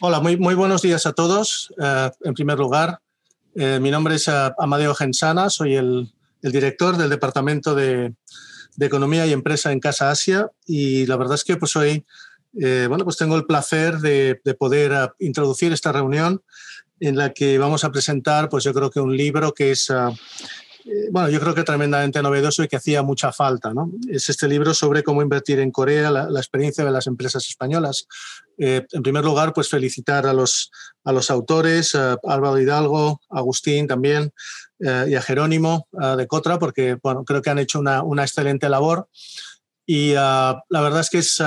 Hola, muy, buenos días a todos. Eh, en primer lugar, eh, mi nombre es eh, Amadeo Gensana, soy el, director del Departamento de, Economía y Empresa en Casa Asia y la verdad es que pues hoy bueno, pues tengo el placer de, de poder introducir esta reunión en la que vamos a presentar, pues yo creo que un libro que es bueno, yo creo que tremendamente novedoso y que hacía mucha falta. ¿no? Es este libro sobre cómo invertir en Corea, la, experiencia de las empresas españolas. Eh, en primer lugar, pues felicitar a los, a los autores, a Álvaro Hidalgo, Agustín también eh, y a Jerónimo de Cotra, porque bueno, creo que han hecho una, una excelente labor. Y la verdad es que es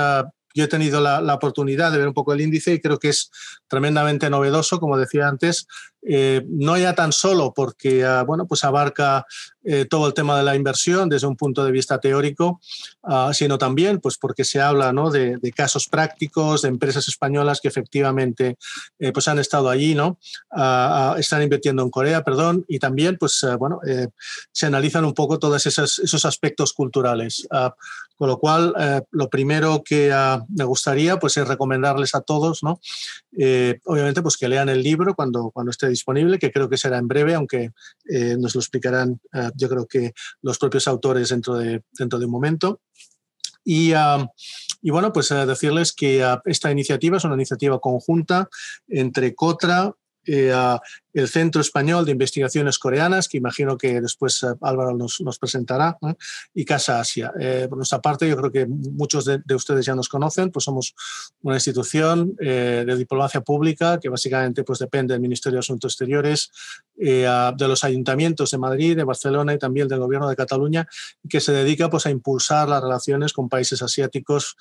yo he tenido la, la, oportunidad de ver un poco el índice y creo que es tremendamente novedoso, como decía antes, eh, no ya tan solo porque ah, bueno, pues abarca eh, todo el tema de la inversión desde un punto de vista teórico, ah, sino también pues porque se habla ¿no? de, casos prácticos, de empresas españolas que efectivamente eh, pues han estado allí, ¿no? Ah, están invirtiendo en Corea, perdón, y también pues, bueno, se analizan un poco todos esos, esos aspectos culturales. Con lo cual, lo primero que me gustaría pues, es recomendarles a todos, ¿no? obviamente, pues que lean el libro cuando, cuando esté disponible, que creo que será en breve, aunque eh, nos lo explicarán eh, yo creo que los propios autores dentro de, dentro de un momento. Y, y bueno, pues eh, decirles que esta iniciativa es una iniciativa conjunta entre COTRA, el Centro Español de Investigaciones Coreanas, que imagino que después eh, Álvaro nos, nos presentará, y Casa Asia. Eh, por nuestra parte, yo creo que muchos de, ustedes ya nos conocen, pues somos una institución eh, de diplomacia pública que básicamente pues, depende del Ministerio de Asuntos Exteriores, de los ayuntamientos de Madrid, de Barcelona y también del Gobierno de Cataluña, que se dedica pues, a impulsar las relaciones con países asiáticos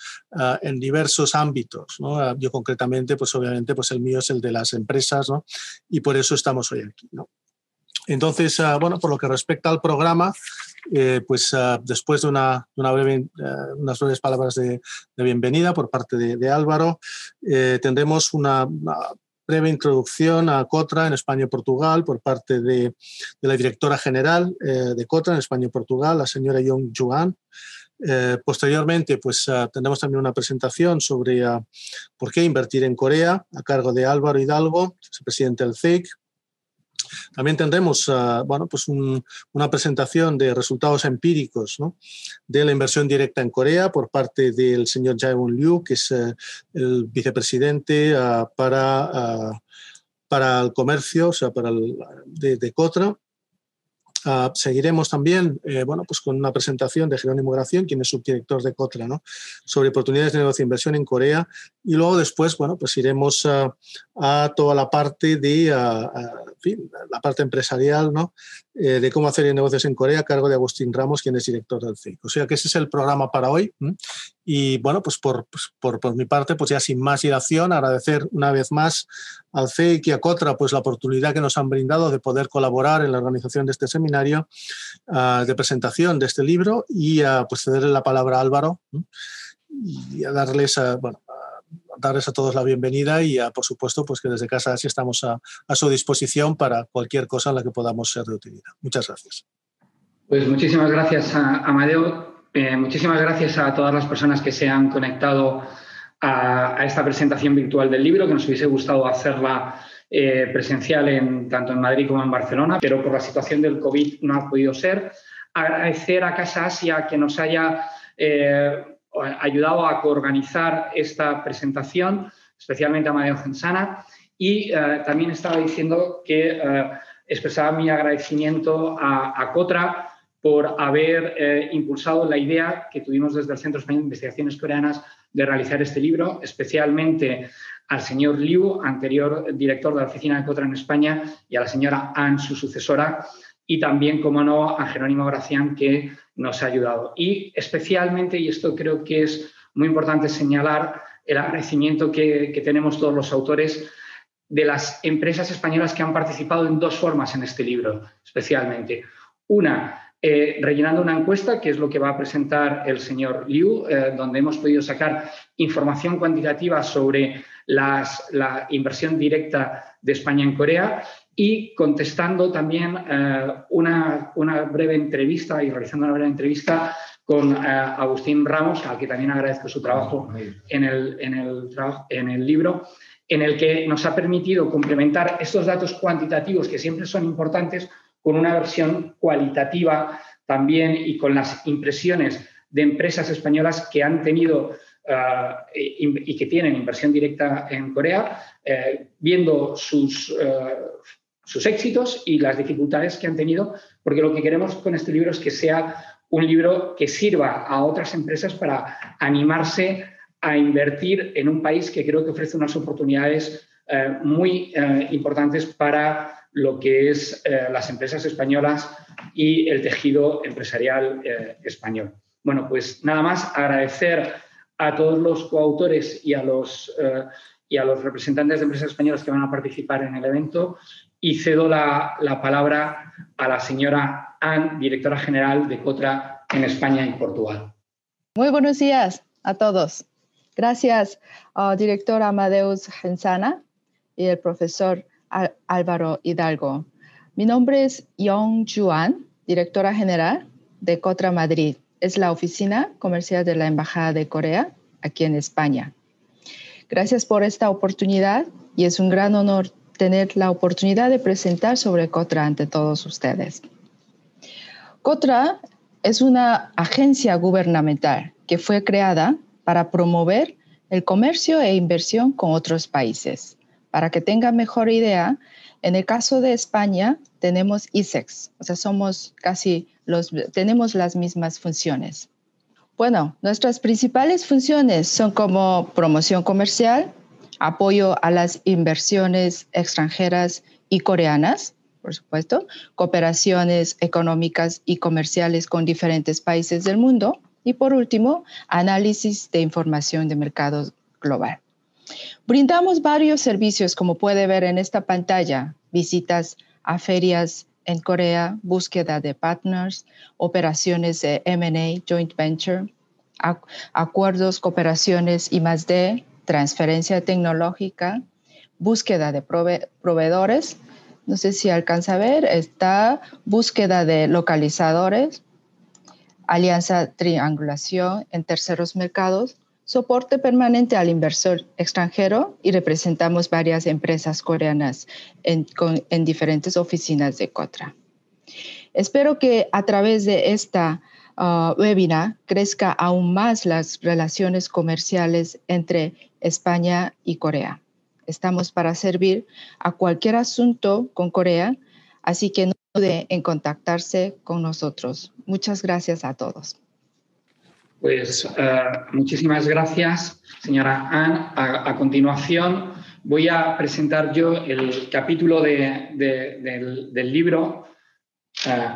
en diversos ámbitos. ¿no? Yo concretamente, pues obviamente, pues el mío es el de las empresas, ¿no? Y por eso estamos hoy aquí. ¿no? Entonces, uh, bueno, por lo que respecta al programa, eh, pues uh, después de una, una breve, uh, unas breves palabras de, de, bienvenida por parte de, de Álvaro, eh, tendremos una, una, breve introducción a COTRA en España y Portugal por parte de, de la directora general eh, de COTRA en España y Portugal, la señora Yong Juan. Eh, posteriormente, pues uh, tendremos también una presentación sobre uh, por qué invertir en Corea a cargo de Álvaro Hidalgo, presidente del CIC. También tendremos uh, bueno, pues un, una presentación de resultados empíricos de la inversión directa en Corea por parte del señor Jae-Won Liu, que es el vicepresidente para, para el comercio, o sea, para el, de, de Cotra. Uh, seguiremos también eh, bueno, pues con una presentación de Jerónimo Gración, quien es subdirector de COTRA, ¿no? sobre oportunidades de negocio e inversión en Corea. Y luego después, bueno, pues iremos uh, a toda la parte de, uh, la parte empresarial, ¿no? Eh, de cómo hacer negocios en Corea, a cargo de Agustín Ramos, quien es director del CIC. O sea que ese es el programa para hoy. Y bueno, pues por, pues por, por, mi parte, pues ya sin más dilación, agradecer una vez más al CIC y a COTRA pues la oportunidad que nos han brindado de poder colaborar en la organización de este seminario uh, de presentación de este libro y uh, pues cederle la palabra a Álvaro y a darles, a, bueno, darles a todos la bienvenida y, a, por supuesto, pues que desde casa así estamos a, a, su disposición para cualquier cosa en la que podamos ser de utilidad. Muchas gracias. Pues muchísimas gracias, a Amadeo. Eh, muchísimas gracias a todas las personas que se han conectado a, a, esta presentación virtual del libro, que nos hubiese gustado hacerla eh, presencial en, tanto en Madrid como en Barcelona, pero por la situación del COVID no ha podido ser. Agradecer a Casa Asia que nos haya eh, ayudado a coorganizar esta presentación, especialmente a Mario Gensana. Y eh, también estaba diciendo que eh, expresaba mi agradecimiento a, Cotra por haber eh, impulsado la idea que tuvimos desde el Centro Español de Investigaciones Coreanas de realizar este libro, especialmente al señor Liu, anterior director de la oficina de Cotra en España, y a la señora An, su sucesora, y también, como no, a Jerónimo Gracián, que nos ha ayudado. Y especialmente, y esto creo que es muy importante señalar, el agradecimiento que, tenemos todos los autores de las empresas españolas que han participado en dos formas en este libro, especialmente. Una, eh, rellenando una encuesta, que es lo que va a presentar el señor Liu, eh, donde hemos podido sacar información cuantitativa sobre la inversión directa de España en Corea y contestando también una, una, breve entrevista y realizando una breve entrevista con Agustín Ramos, al que también agradezco su trabajo en el, en el, en el libro, en el que nos ha permitido complementar estos datos cuantitativos que siempre son importantes con una versión cualitativa también y con las impresiones de empresas españolas que han tenido uh, y, que tienen inversión directa en Corea, eh, viendo sus, uh, sus éxitos y las dificultades que han tenido, porque lo que queremos con este libro es que sea un libro que sirva a otras empresas para animarse a invertir en un país que creo que ofrece unas oportunidades eh, muy eh, importantes para lo que es eh, las empresas españolas y el tejido empresarial español. Bueno, pues nada más agradecer a todos los coautores y a los, y a los representantes de empresas españolas que van a participar en el evento y cedo la, la palabra a la señora Ann, directora general de COTRA en España y Portugal. Muy buenos días a todos. Gracias, uh, director Amadeus Gensana y el profesor Álvaro Hidalgo. Mi nombre es Yong Juan, directora general de Cotra Madrid. Es la oficina comercial de la Embajada de Corea aquí en España. Gracias por esta oportunidad y es un gran honor tener la oportunidad de presentar sobre Cotra ante todos ustedes. Cotra es una agencia gubernamental que fue creada para promover el comercio e inversión con otros países. Para que tengan mejor idea, en el caso de España tenemos ISEX, o sea, somos casi los, tenemos las mismas funciones. Bueno, nuestras principales funciones son como promoción comercial, apoyo a las inversiones extranjeras y coreanas, por supuesto, cooperaciones económicas y comerciales con diferentes países del mundo, y por último, análisis de información de mercado global. Brindamos varios servicios, como puede ver en esta pantalla, visitas a ferias en Corea, búsqueda de partners, operaciones de M&A, joint venture, acuerdos, cooperaciones y más de transferencia tecnológica, búsqueda de proveedores, no sé si alcanza a ver, está búsqueda de localizadores, alianza triangulación en terceros mercados, soporte permanente al inversor extranjero y representamos varias empresas coreanas en, diferentes oficinas de Cotra. Espero que a través de esta uh, webinar crezca aún más las relaciones comerciales entre España y Corea. Estamos para servir a cualquier asunto con Corea, así que no dude en contactarse con nosotros. Muchas gracias a todos. Pues eh, muchísimas gracias, señora Ann. A, continuación voy a presentar yo el capítulo del, libro eh,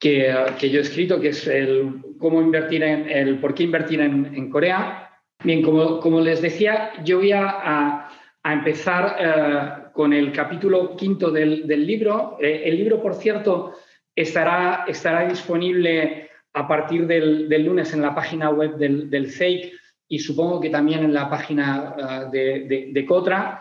que, yo he escrito, que es el cómo invertir en el por qué invertir en, Corea. Bien, como, como, les decía, yo voy a, empezar eh, con el capítulo quinto del, libro. el libro, por cierto, estará, estará disponible a partir del, lunes en la página web del, del, CEIC y supongo que también en la página eh, de, Cotra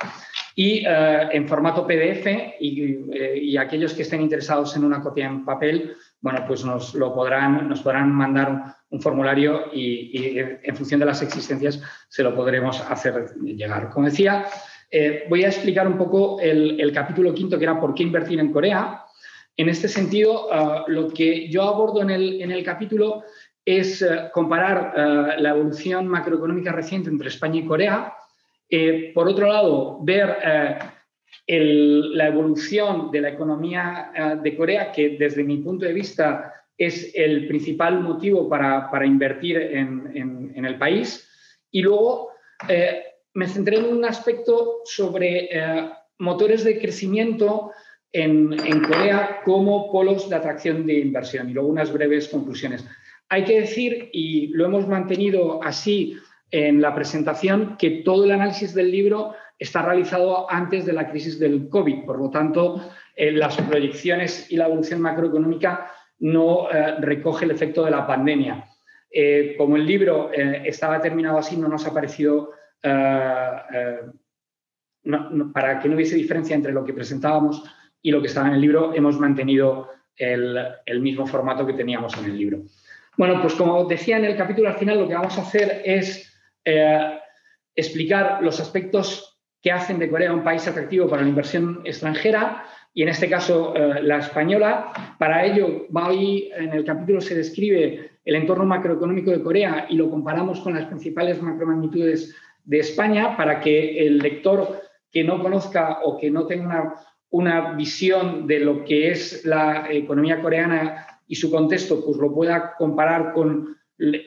y eh, en formato PDF eh, y, aquellos que estén interesados en una copia en papel, bueno, pues nos, lo podrán, nos podrán mandar un, formulario y, en función de las existencias se lo podremos hacer llegar. Como decía, voy a explicar un poco el, el capítulo quinto que era por qué invertir en Corea en este sentido, ah, lo que yo abordo en el, capítulo es eh, comparar eh, la evolución macroeconómica reciente entre España y Corea. Eh, por otro lado, ver la evolución de la economía de Corea, que desde mi punto de vista es el principal motivo para, invertir en, el país. Y luego me centré en un aspecto sobre motores de crecimiento en, Corea como polos de atracción de inversión. Y luego unas breves conclusiones. Hay que decir, y lo hemos mantenido así en la presentación, que todo el análisis del libro está realizado antes de la crisis del COVID. Por lo tanto, eh, las proyecciones y la evolución macroeconómica no eh, recoge el efecto de la pandemia. Eh, como el libro estaba terminado así, no nos ha parecido para que no hubiese diferencia entre lo que presentábamos y lo que estaba en el libro, hemos mantenido el, mismo formato que teníamos en el libro. Bueno, pues como decía en el capítulo al final, lo que vamos a hacer es explicar los aspectos que hacen de Corea un país atractivo para la inversión extranjera y en este caso eh, la española. Para ello, hoy en el capítulo se describe el entorno macroeconómico de Corea y lo comparamos con las principales macromagnitudes de España para que el lector que no conozca o que no tenga una, una visión de lo que es la economía coreana y su contexto, pues lo pueda comparar con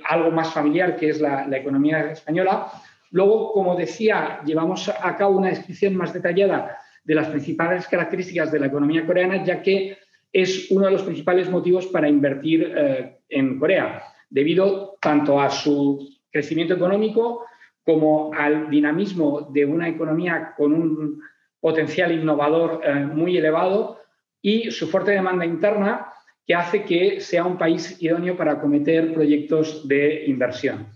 algo más familiar, que es la, economía española. Luego, como decía, llevamos a cabo una descripción más detallada de las principales características de la economía coreana, ya que es uno de los principales motivos para invertir eh, en Corea, debido tanto a su crecimiento económico como al dinamismo de una economía con un potencial innovador eh, muy elevado y su fuerte demanda interna que hace que sea un país idóneo para acometer proyectos de inversión.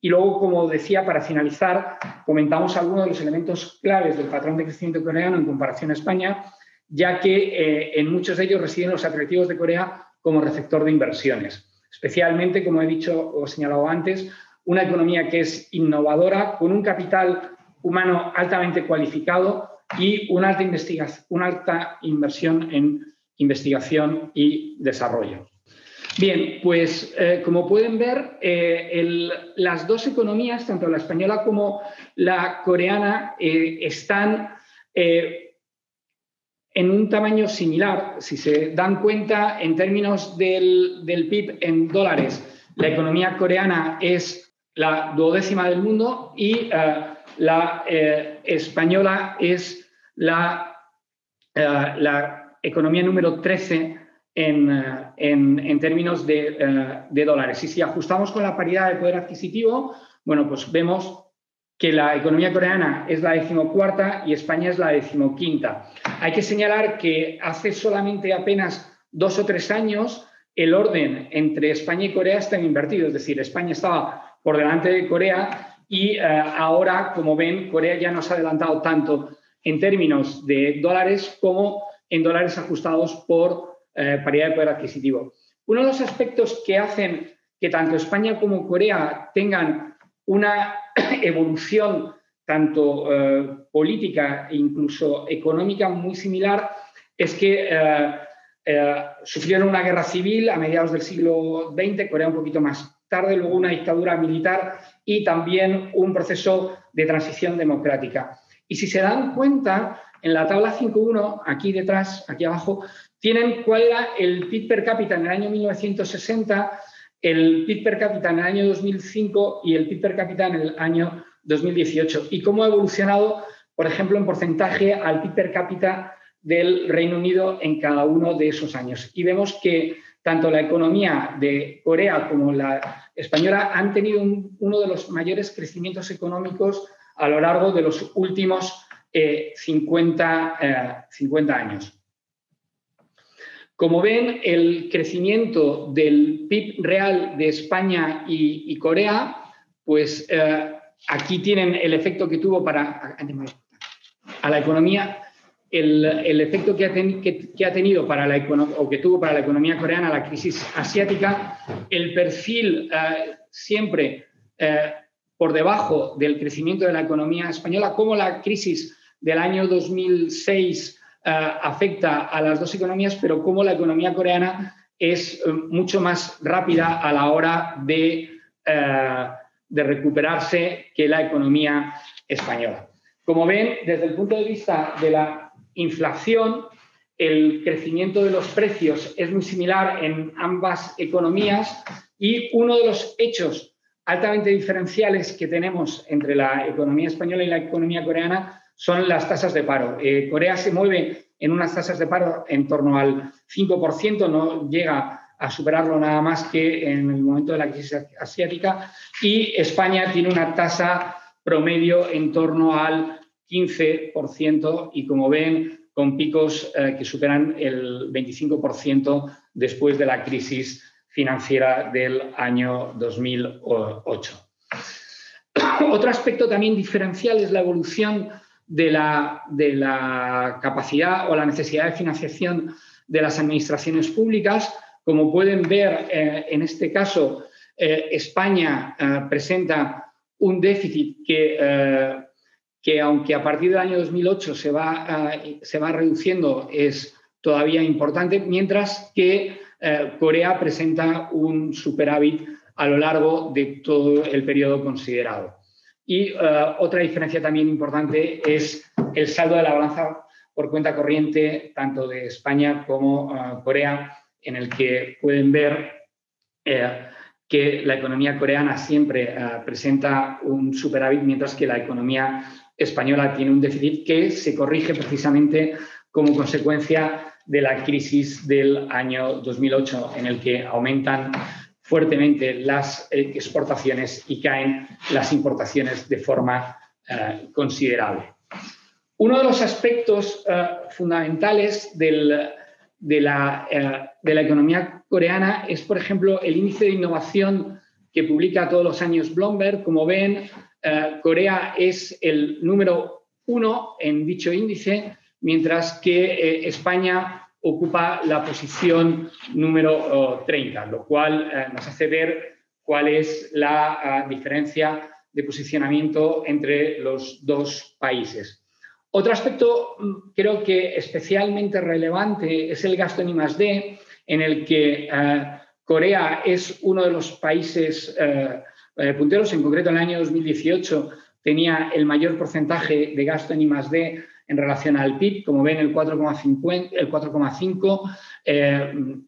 Y luego, como decía, para finalizar, comentamos algunos de los elementos claves del patrón de crecimiento coreano en comparación a España, ya que eh, en muchos de ellos residen los atractivos de Corea como receptor de inversiones. Especialmente, como he dicho o señalado antes, una economía que es innovadora, con un capital humano altamente cualificado y una alta, una alta inversión en investigación y desarrollo. Bien, pues eh, como pueden ver, eh, las dos economías, tanto la española como la coreana, eh, están en un tamaño similar. Si se dan cuenta, en términos del, PIB en dólares, la economía coreana es la duodécima del mundo y la española es la, la economía número 13 en, en, términos de, eh, de, dólares. Y si ajustamos con la paridad de poder adquisitivo, bueno, pues vemos que la economía coreana es la decimocuarta y España es la decimoquinta. Hay que señalar que hace solamente apenas dos o tres años el orden entre España y Corea está invertido, es decir, España estaba por delante de Corea y eh, ahora, como ven, Corea ya nos ha adelantado tanto en términos de dólares como en dólares ajustados por eh, paridad de poder adquisitivo. Uno de los aspectos que hacen que tanto España como Corea tengan una evolución tanto eh, política e incluso económica muy similar es que eh, sufrieron una guerra civil a mediados del siglo XX, Corea un poquito más tarde, luego una dictadura militar y también un proceso de transición democrática. Y si se dan cuenta, en la tabla 5.1, aquí detrás, aquí abajo, tienen cuál era el PIB per cápita en el año 1960, el PIB per cápita en el año 2005 y el PIB per cápita en el año 2018. Y cómo ha evolucionado, por ejemplo, en porcentaje al PIB per cápita del Reino Unido en cada uno de esos años. Y vemos que tanto la economía de Corea como la española han tenido uno de los mayores crecimientos económicos a lo largo de los últimos 50, eh, 50 eh, años. Como ven, el crecimiento del PIB real de España y, Corea, pues eh, aquí tienen el efecto que tuvo para a la economía, el, efecto que ha, tenido para la o que tuvo para la economía coreana la crisis asiática, el perfil siempre por debajo del crecimiento de la economía española, como la crisis del año 2006 eh, afecta a las dos economías, pero cómo la economía coreana es eh, mucho más rápida a la hora de, eh, de recuperarse que la economía española. Como ven, desde el punto de vista de la inflación, el crecimiento de los precios es muy similar en ambas economías y uno de los hechos altamente diferenciales que tenemos entre la economía española y la economía coreana son las tasas de paro. Eh, Corea se mueve en unas tasas de paro en torno al 5%, no llega a superarlo nada más que en el momento de la crisis asiática, y España tiene una tasa promedio en torno al 15% y como ven, con picos eh, que superan el 25% después de la crisis financiera del año 2008. Otro aspecto también diferencial es la evolución de la, de la capacidad o la necesidad de financiación de las administraciones públicas. Como pueden ver, eh, en este caso, eh, España eh, presenta un déficit que, que, aunque a partir del año 2008 se va, se va reduciendo, es todavía importante, mientras que Corea presenta un superávit a lo largo de todo el periodo considerado. Y otra diferencia también importante es el saldo de la balanza por cuenta corriente tanto de España como uh, Corea, en el que pueden ver eh, que la economía coreana siempre presenta un superávit, mientras que la economía española tiene un déficit que se corrige precisamente como consecuencia de la crisis del año 2008, en el que aumentan fuertemente las eh, exportaciones y caen las importaciones de forma uh, considerable. Uno de los aspectos eh, fundamentales eh, de, la, economía coreana es, por ejemplo, el índice de innovación que publica todos los años Bloomberg. Como ven, eh, Corea es el número uno en dicho índice, mientras que España ocupa la posición número 30, lo cual nos hace ver cuál es la diferencia de posicionamiento entre los dos países. Otro aspecto mm, creo que especialmente relevante es el gasto en I+D, en el que eh, Corea es uno de los países eh, eh, punteros, en concreto en el año 2018 tenía el mayor porcentaje de gasto en I+D en relación al PIB, como ven el 4,5,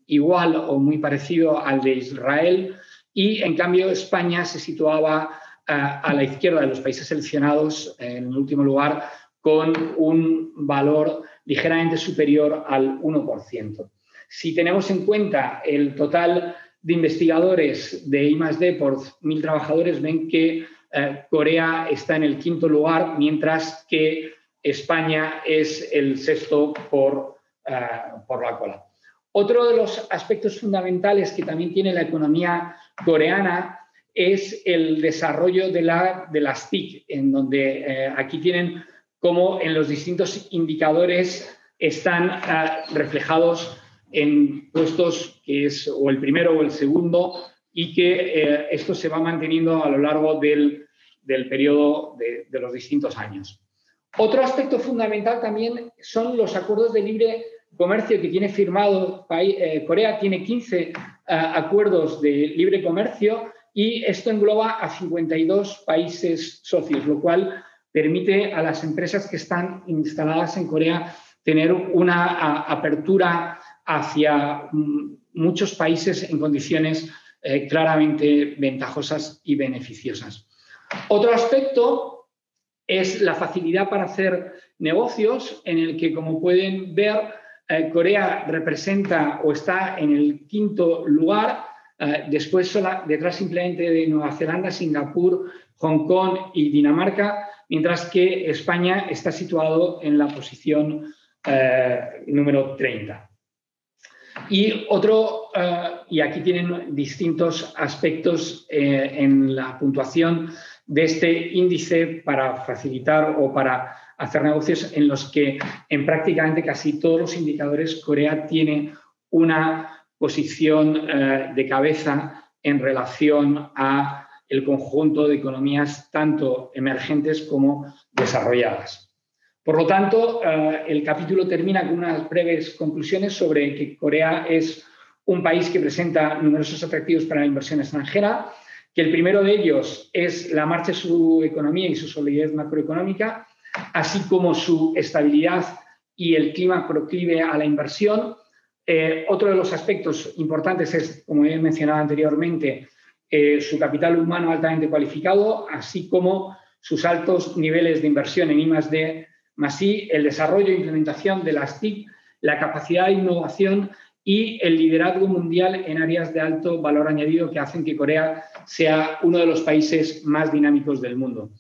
igual o muy parecido al de Israel, y en cambio España se situaba a la izquierda de los países seleccionados en el último lugar con un valor ligeramente superior al 1%. Si tenemos en cuenta el total de investigadores de I+D por mil trabajadores, ven que eh, Corea está en el quinto lugar, mientras que España es el sexto por, eh, por la cola. Otro de los aspectos fundamentales que también tiene la economía coreana es el desarrollo de, la, de las TIC, en donde eh, aquí tienen cómo en los distintos indicadores están ah, reflejados en puestos que es o el primero o el segundo y que eh, esto se va manteniendo a lo largo del, periodo de, los distintos años. Otro aspecto fundamental también son los acuerdos de libre comercio que tiene firmado eh, Corea, tiene 15 ah, acuerdos de libre comercio y esto engloba a 52 países socios, lo cual permite a las empresas que están instaladas en Corea tener una apertura hacia mm, muchos países en condiciones eh, claramente ventajosas y beneficiosas. Otro aspecto es la facilidad para hacer negocios, en el que, como pueden ver, eh, Corea representa o está en el quinto lugar, eh, después detrás simplemente de Nueva Zelanda, Singapur, Hong Kong y Dinamarca, mientras que España está situado en la posición eh, número 30. Y otro, y aquí tienen distintos aspectos en la puntuación de este índice para facilitar o para hacer negocios en los que en prácticamente casi todos los indicadores Corea tiene una posición de cabeza en relación a el conjunto de economías tanto emergentes como desarrolladas. Por lo tanto, eh, el capítulo termina con unas breves conclusiones sobre que Corea es un país que presenta numerosos atractivos para la inversión extranjera, que el primero de ellos es la marcha de su economía y su solidez macroeconómica, así como su estabilidad y el clima proclive a la inversión. Eh, otro de los aspectos importantes es, como he mencionado anteriormente, eh, su capital humano altamente cualificado, así como sus altos niveles de inversión en I+D, más I, el desarrollo e implementación de las TIC, la capacidad de innovación y el liderazgo mundial en áreas de alto valor añadido que hacen que Corea sea uno de los países más dinámicos del mundo.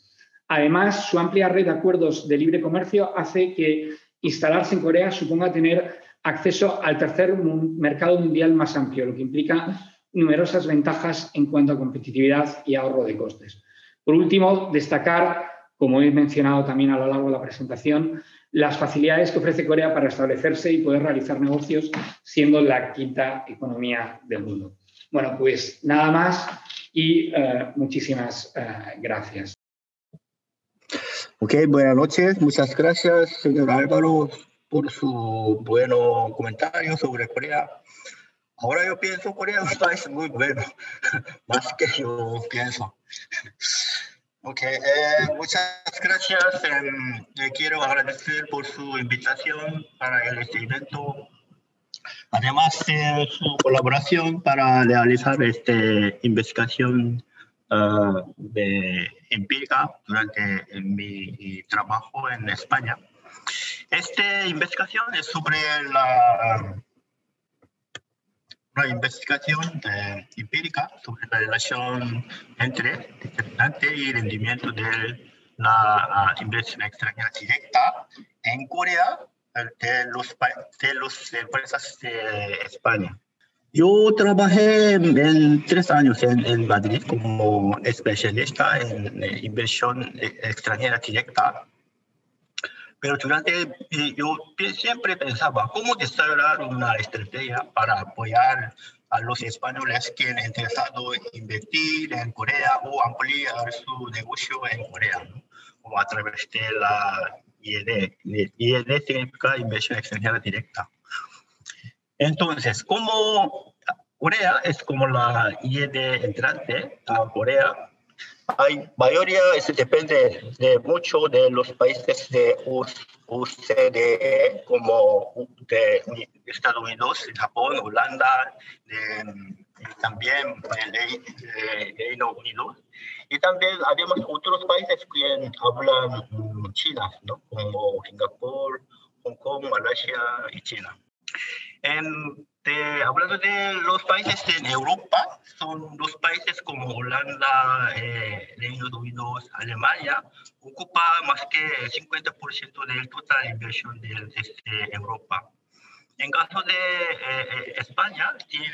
Además, su amplia red de acuerdos de libre comercio hace que instalarse en Corea suponga tener acceso al tercer mercado mundial más amplio, lo que implica numerosas ventajas en cuanto a competitividad y ahorro de costes. Por último, destacar como he mencionado también a lo largo de la presentación, las facilidades que ofrece Corea para establecerse y poder realizar negocios siendo la quinta economía del mundo. Bueno, pues nada más y uh, muchísimas uh, gracias. Ok, buenas noches. Muchas gracias, señor Álvaro, por su bueno comentario sobre Corea. Ahora yo pienso Corea es un país muy bueno, más que yo pienso. Ok, eh, muchas gracias. Eh, quiero agradecer por su invitación para este evento. Además de su colaboración para realizar esta investigación uh, de empírica durante mi trabajo en España. Esta investigación es sobre la una investigación eh, empírica sobre la relación entre determinante y rendimiento de la uh, inversión extranjera directa en Corea de los, de los empresas de España. Yo trabajé en tres años en, Madrid como especialista en eh, inversión eh, extranjera directa pero durante, eh, yo siempre pensaba cómo desarrollar una estrategia para apoyar a los españoles que han interesado en invertir en Corea o ampliar su negocio en Corea, como a través de la IED. IED significa inversión extranjera directa. Entonces, como Corea es como la IED entrante a Corea, hay mayoría eso depende de mucho de los países de OCDE como de Estados Unidos, Japón, Holanda, también de Reino Unido. Y también habemos otros países que hablan China, ¿no? como Singapur, Hong Kong, Malasia y China. Este, hablando de los países en Europa, son dos países como Holanda, eh, Reino Unido, Alemania, ocupa más que el 50% del total inversión de, de, Europa. En caso de eh, eh, España, tiene,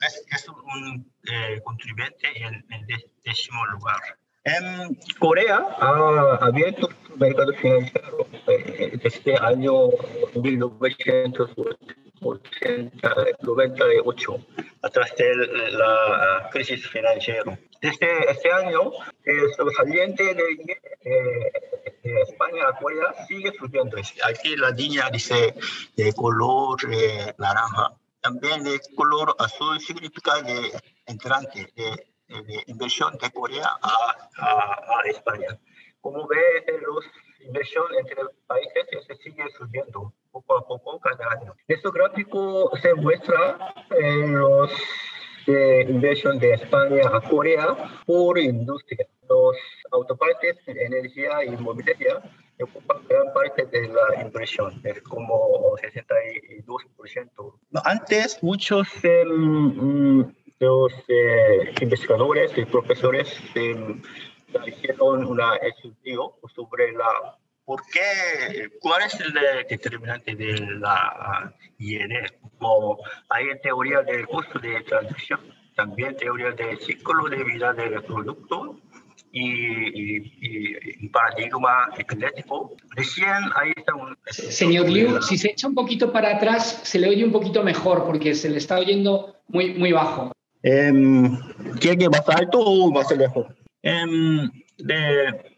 es, un eh, contribuyente en el décimo lugar. En Corea ha abierto su mercado financiero desde el año 1980 98, atrás de la crisis financiera. Desde este año, el sobresaliente de, de, España a Corea sigue subiendo. Aquí la línea dice de color eh, naranja. También de color azul significa de entrante, de, inversión de Corea a, a, España. Como ves, los inversión entre países se sigue subiendo poco a poco cada año. Este gráfico se muestra en los de inversión de España a Corea por industria. Los autopartes, energía y movilidad ocupan gran parte de la inversión, es como 62%. Antes, muchos de mm, los eh, investigadores y profesores eh, hicieron un estudio sobre la ¿Por qué? ¿Cuál es el determinante de la INE? Como hay teoría del costo de transición, también teoría del ciclo de vida del producto y, y, paradigma eclético. Recién ahí está un... Señor Liu, si se echa un poquito para atrás, se le oye un poquito mejor porque se le está oyendo muy, muy bajo. Eh, ¿Quiere que más alto o más lejos? Eh, de,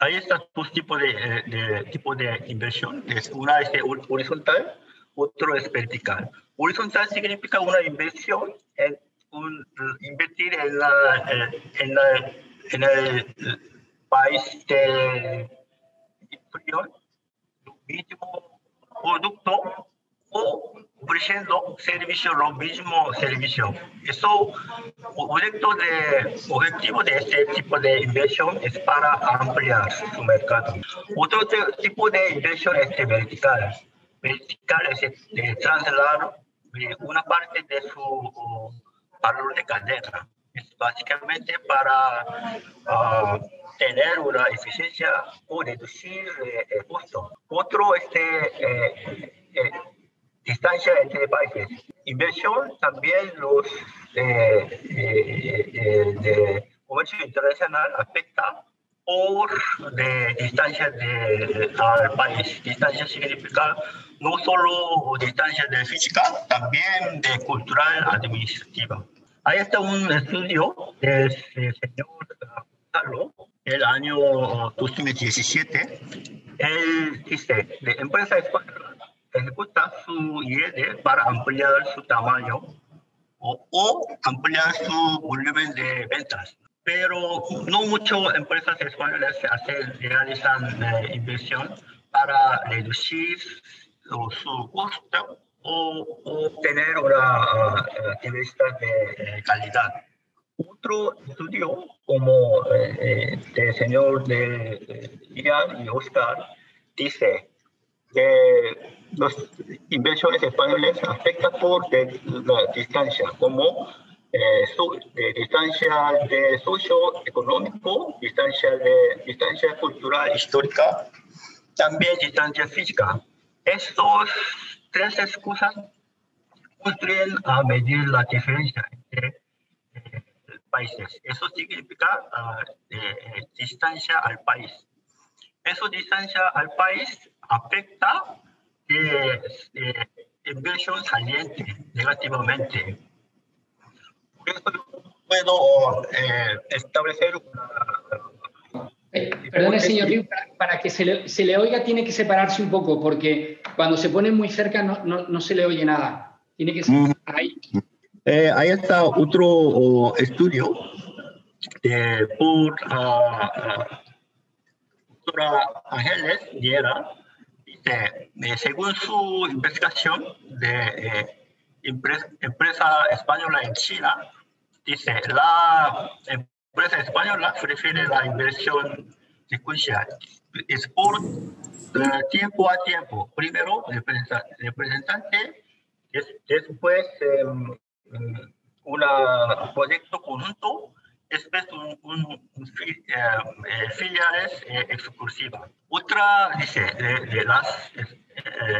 hay estos dos tipos de, de, tipo de inversión. Una es horizontal, otro es vertical. Horizontal significa una inversión en un, invertir en, la, en, la, en el país de inferior, mismo producto o ofreciendo servicio, lo mismo servicio. Eso, objetivo de, objetivo de este tipo de inversión es para ampliar su mercado. Otro tipo de inversión es vertical. Vertical es de trasladar una parte de su valor de cadena. Es básicamente para uh, tener una eficiencia o reducir eh, el costo. Otro este, eh, eh, distancia entre países. Inversión también los eh, eh, eh, de comercio internacional afecta por de distancia de, al país. Distancia significa no solo distancia de física, también de cultural administrativa. Ahí está un estudio del señor Carlos, el año 2017. Él dice, de empresa española ejecuta su IED para ampliar su tamaño o, ampliar su volumen de ventas. Pero no muchas empresas españolas hacen, realizan eh, inversión para reducir su costo o, obtener una uh, de calidad. Otro estudio, como eh, el señor de Ian y Oscar, dice que las inversiones españoles afectan por la distancia, como eh, de distancia de socio-económico, distancia de distancia cultural histórica, también distancia física. Estos tres excusas construyen a medir la diferencia entre eh, países. Eso significa uh, eh, distancia al país. Esa distancia al país afecta de inversión saliente negativamente. Por eso puedo eh, establecer una... Eh, perdone, señor Liu, para, que se le, se le, oiga tiene que separarse un poco, porque cuando se pone muy cerca no, no, no se le oye nada. Tiene que ser mm. ahí. Eh, ahí está otro oh, estudio de, por uh, doctora Ángeles Viera, eh, según su investigación de eh, empresa, española en China, dice, la empresa española prefiere la inversión secuencial. Es por eh, tiempo a tiempo. Primero, representante, después em, un proyecto conjunto después un, un, filiales exclusivas. Otra dice, de, las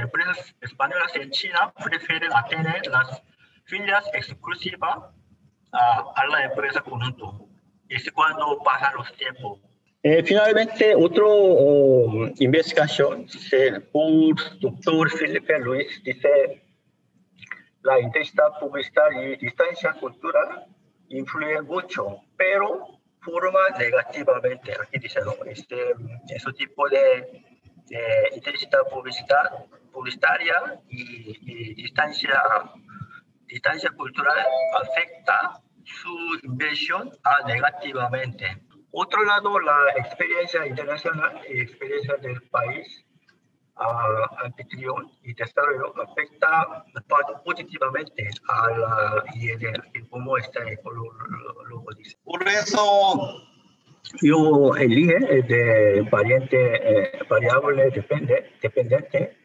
empresas españolas en China prefieren tener las filias exclusivas a, la empresa conjunto. Es cuando pasan los tiempos. Eh, finalmente, otra investigación por doctor Felipe Luis dice la intensidad publicitaria y distancia cultural influye mucho, pero forma negativamente. Aquí dice, este, ese tipo de, intensidad publicitaria y, distancia, distancia cultural afecta su inversión negativamente. Otro lado, la experiencia internacional y experiencia del país anfitrión y desarrollo afecta positivamente a la IED, como está lo, dice. Por eso yo elige de variante, eh, variable depende, dependiente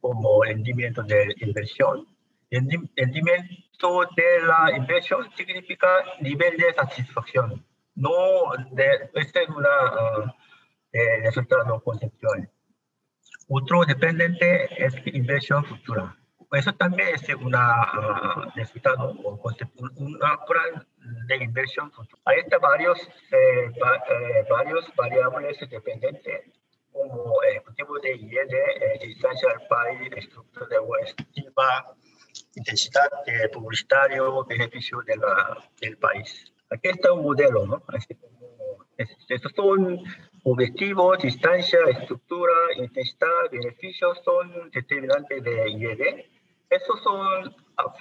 como rendimiento de inversión. Rendimiento de la inversión significa nivel de satisfacción, no de, este es una uh, resultado conceptual. Otro dependiente es inversión futura. Eso también es una uh, resultado o una plan de inversión futura. Hay varios, eh, eh, varios variables dependientes como tipo de IED, eh, distancia al país, estructura de estimativa, intensidad de publicitario, beneficio de la, del país. Aquí está un modelo, ¿no? estos son objetivos, distancia, estructura, intensidad, beneficios son determinantes de IED. Esos son,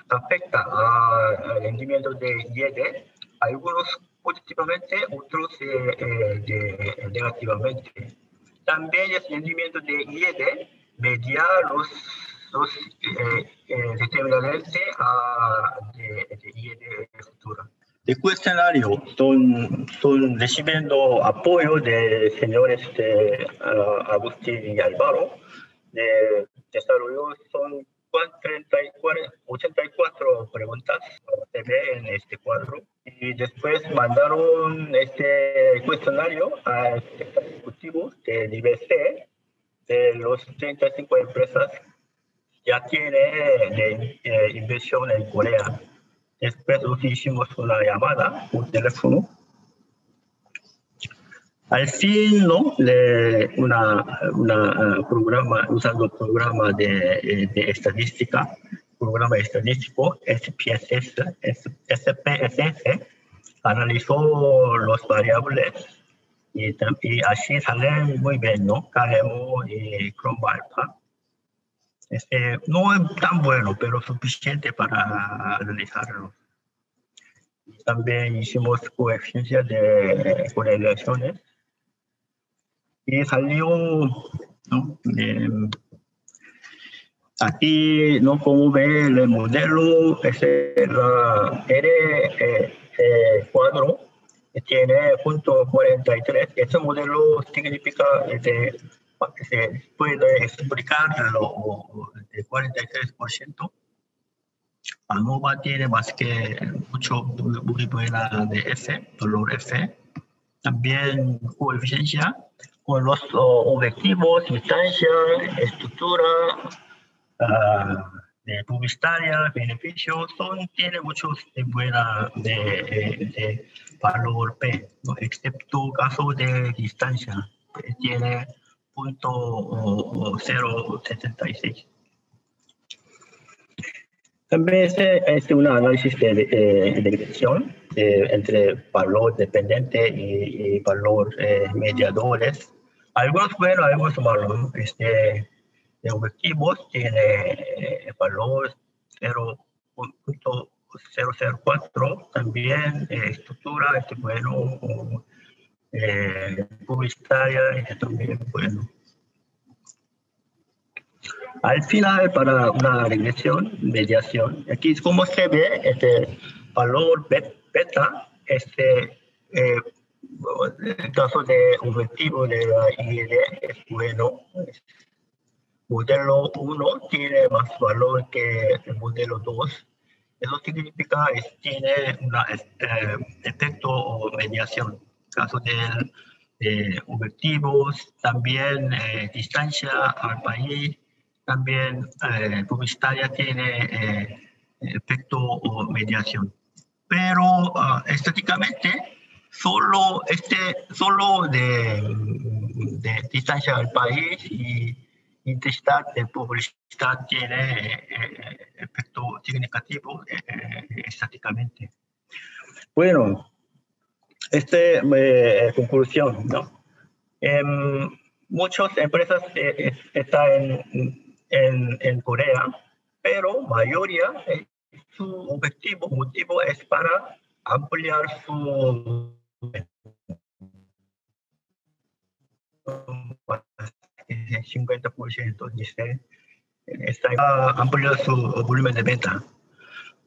afectan al rendimiento de IED, algunos positivamente, otros eh, eh, negativamente. También el rendimiento de IED media los, los eh, determinantes de, de IED futura de cuestionario son, son recibiendo apoyo de señores de uh, Agustín y Álvaro. De desarrollo son 84 preguntas, se ve en este cuadro. Y después mandaron este cuestionario a este ejecutivo de nivel C de los 35 empresas ya tiene de, eh, inversión en Corea. Después hicimos una llamada por teléfono. Al fin, ¿no? Le, una, una uh, programa, usando programa de, de, estadística, programa estadístico, SPSS, SPSS, analizó los variables y, y así salen muy bien, ¿no? Caremo y Chrome Alpha. Este, no es tan bueno, pero suficiente para analizarlo. También hicimos coeficiencias de correlaciones y salió. Eh, aquí no como ve el modelo es la eh, eh, cuadro tiene punto 43 ese modelo significa que se puede explicar lo de 43% ANOVA tiene más que mucho muy buena de F, dolor F. También coeficiencia con los objetivos, distancia, estructura, uh, de publicitaria, beneficios, son, tiene muchos de buena de, de valor P, ¿no? excepto caso de distancia, tiene punto 0.76. También este, es un análisis de, de, regresión eh, entre valor dependiente y, valor eh, mediadores. Algunos buenos, algunos malos. Este, de objetivos tiene eh, valor 0.004. También estructura, este bueno. Publicitaria, este también bueno. Al final, para una regresión, mediación, aquí es como se ve este valor beta, este, eh, el caso de objetivo de la IED es bueno. Modelo 1 tiene más valor que el modelo 2. Eso significa que tiene un eh, efecto o mediación. Caso de objetivos, también eh, distancia al país, también eh, publicitaria tiene eh, efecto o mediación. Pero uh, estéticamente, solo, este, solo de, de, distancia al país y intensidad de publicidad tiene eh, efecto significativo eh, estáticamente. Bueno, esta eh, conclusión, ¿no? Em, muchas empresas están en Corea, pero mayoría eh, su objetivo, motivo es para ampliar su 50% dice está ampliar su volumen de venta.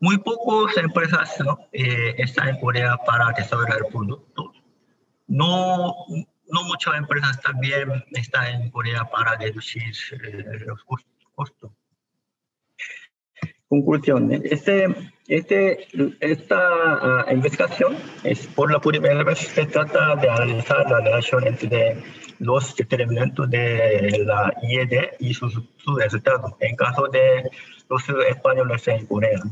Muy pocas empresas eh, están en Corea para desarrollar productos. No, no muchas empresas también están en Corea para reducir eh, los costos. Conclusión. Este, este, esta uh, investigación es por la primera vez se trata de analizar la relación entre los determinantes de la IED y sus su resultados en caso de los españoles en Corea.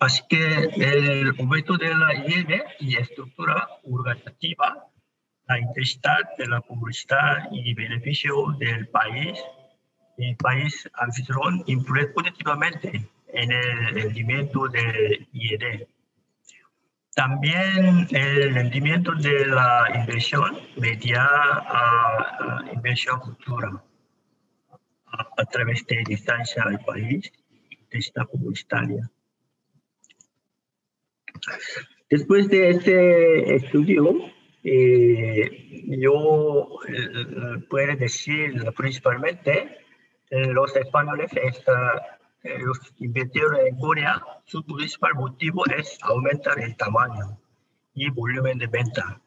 Así que el objeto de la IED y estructura organizativa la intensidad de la publicidad y beneficio del país, el país anfitrión influye positivamente en el rendimiento del IED. También el rendimiento de la inversión media inversión futura a, través de distancia al país y esta publicitaria. Después de este estudio, eh, yo eh, puedo decir principalmente eh, los españoles está, los invirtieron en Corea, su principal motivo es aumentar el tamaño y volumen de venta.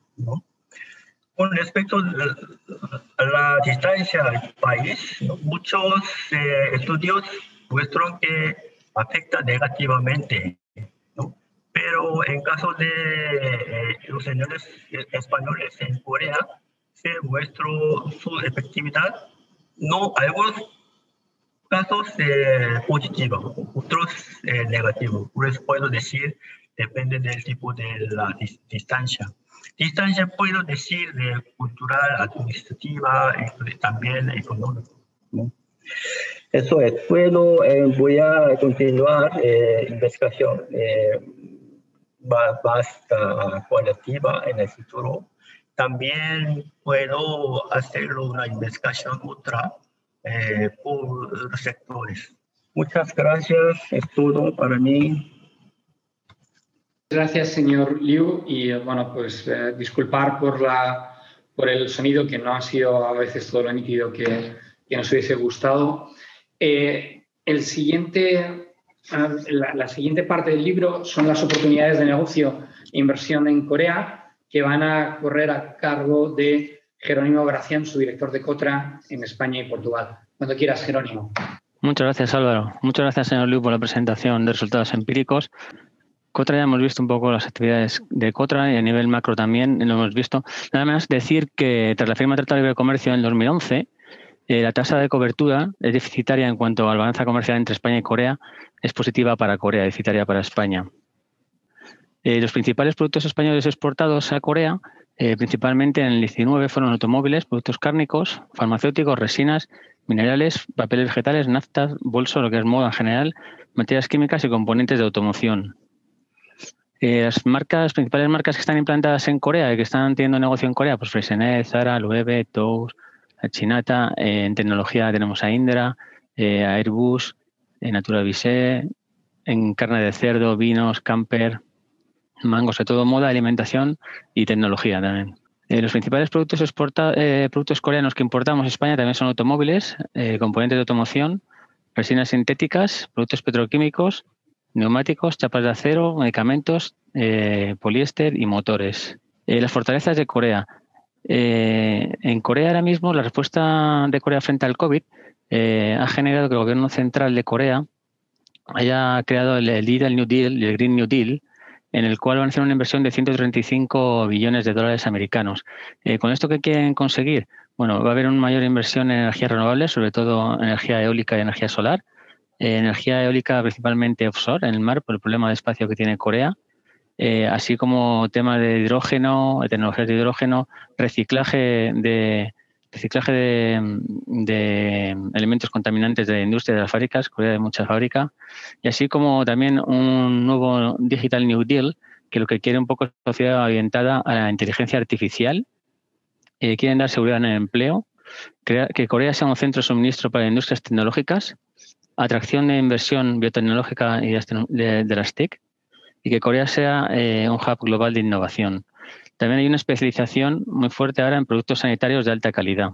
Con respecto a la distancia al país, muchos estudios muestran que afecta negativamente pero en caso de eh, los señores españoles en Corea, se muestró su efectividad. No, algunos casos eh, positivos, otros eh, negativos. Eso puedo decir depende del tipo de la distancia. Distancia puedo decir de cultural, administrativa también económica. Eso es. Bueno, eh, voy a continuar eh, investigación eh, basta cualitativa en el futuro. También puedo hacer una investigación otra eh, por sectores. Muchas gracias, es todo para mí. Gracias, señor Liu. Y bueno, pues eh, disculpar por, la, por el sonido que no ha sido a veces todo lo nítido que, que nos hubiese gustado. Eh, el siguiente, la, la, siguiente parte del libro son las oportunidades de negocio e inversión en Corea que van a correr a cargo de Jerónimo Gracián, su director de Cotra en España y Portugal. Cuando quieras, Jerónimo. Muchas gracias, Álvaro. Muchas gracias, señor Liu, por la presentación de resultados empíricos. Cotra ya hemos visto un poco las actividades de Cotra y a nivel macro también lo hemos visto. Nada más decir que tras la firma del Tratado de Libre Comercio en 2011, eh, la tasa de cobertura es deficitaria en cuanto a la balanza comercial entre España y Corea, es positiva para Corea, deficitaria para España. Eh, los principales productos españoles exportados a Corea, eh, principalmente en el 19, fueron automóviles, productos cárnicos, farmacéuticos, resinas, minerales, papeles vegetales, naftas, bolso, lo que es moda en general, materias químicas y componentes de automoción. Eh, las marcas, principales marcas que están implantadas en Corea y que están teniendo negocio en Corea, pues Freixenet, Zara, Loewe, Tous, Chinata. En tecnología tenemos a Indra, a Airbus, eh, Natura Visé, en carne de cerdo, vinos, camper, mango, sobre todo moda, alimentación y tecnología también. Eh, los principales productos, exporta, eh, productos coreanos que importamos a España también son automóviles, eh, componentes de automoción, resinas sintéticas, productos petroquímicos, neumáticos, chapas de acero, medicamentos, poliéster y motores. las fortalezas de Corea. en Corea ahora mismo la respuesta de Corea frente al COVID ha generado que el gobierno central de Corea haya creado el, el, el New Deal, el Green New Deal, en el cual van a hacer una inversión de 135 billones de dólares americanos. Eh, ¿Con esto qué quieren conseguir? Bueno, va a haber una mayor inversión en energías renovables, sobre todo energía eólica y energía solar. Eh, energía eólica principalmente offshore, en el mar, por el problema de espacio que tiene Corea. Eh, así como temas de hidrógeno, tecnologías de hidrógeno, reciclaje de, reciclaje de, elementos contaminantes de la industria de las fábricas, Corea de mucha fábrica, y así como también un nuevo Digital New Deal, que lo que quiere un poco es sociedad orientada a la inteligencia artificial, eh, quieren dar seguridad en el empleo, que Corea sea un centro de suministro para industrias tecnológicas, atracción de inversión biotecnológica y de, de las TIC, y que Corea sea eh, un hub global de innovación. También hay una especialización muy fuerte ahora en productos sanitarios de alta calidad.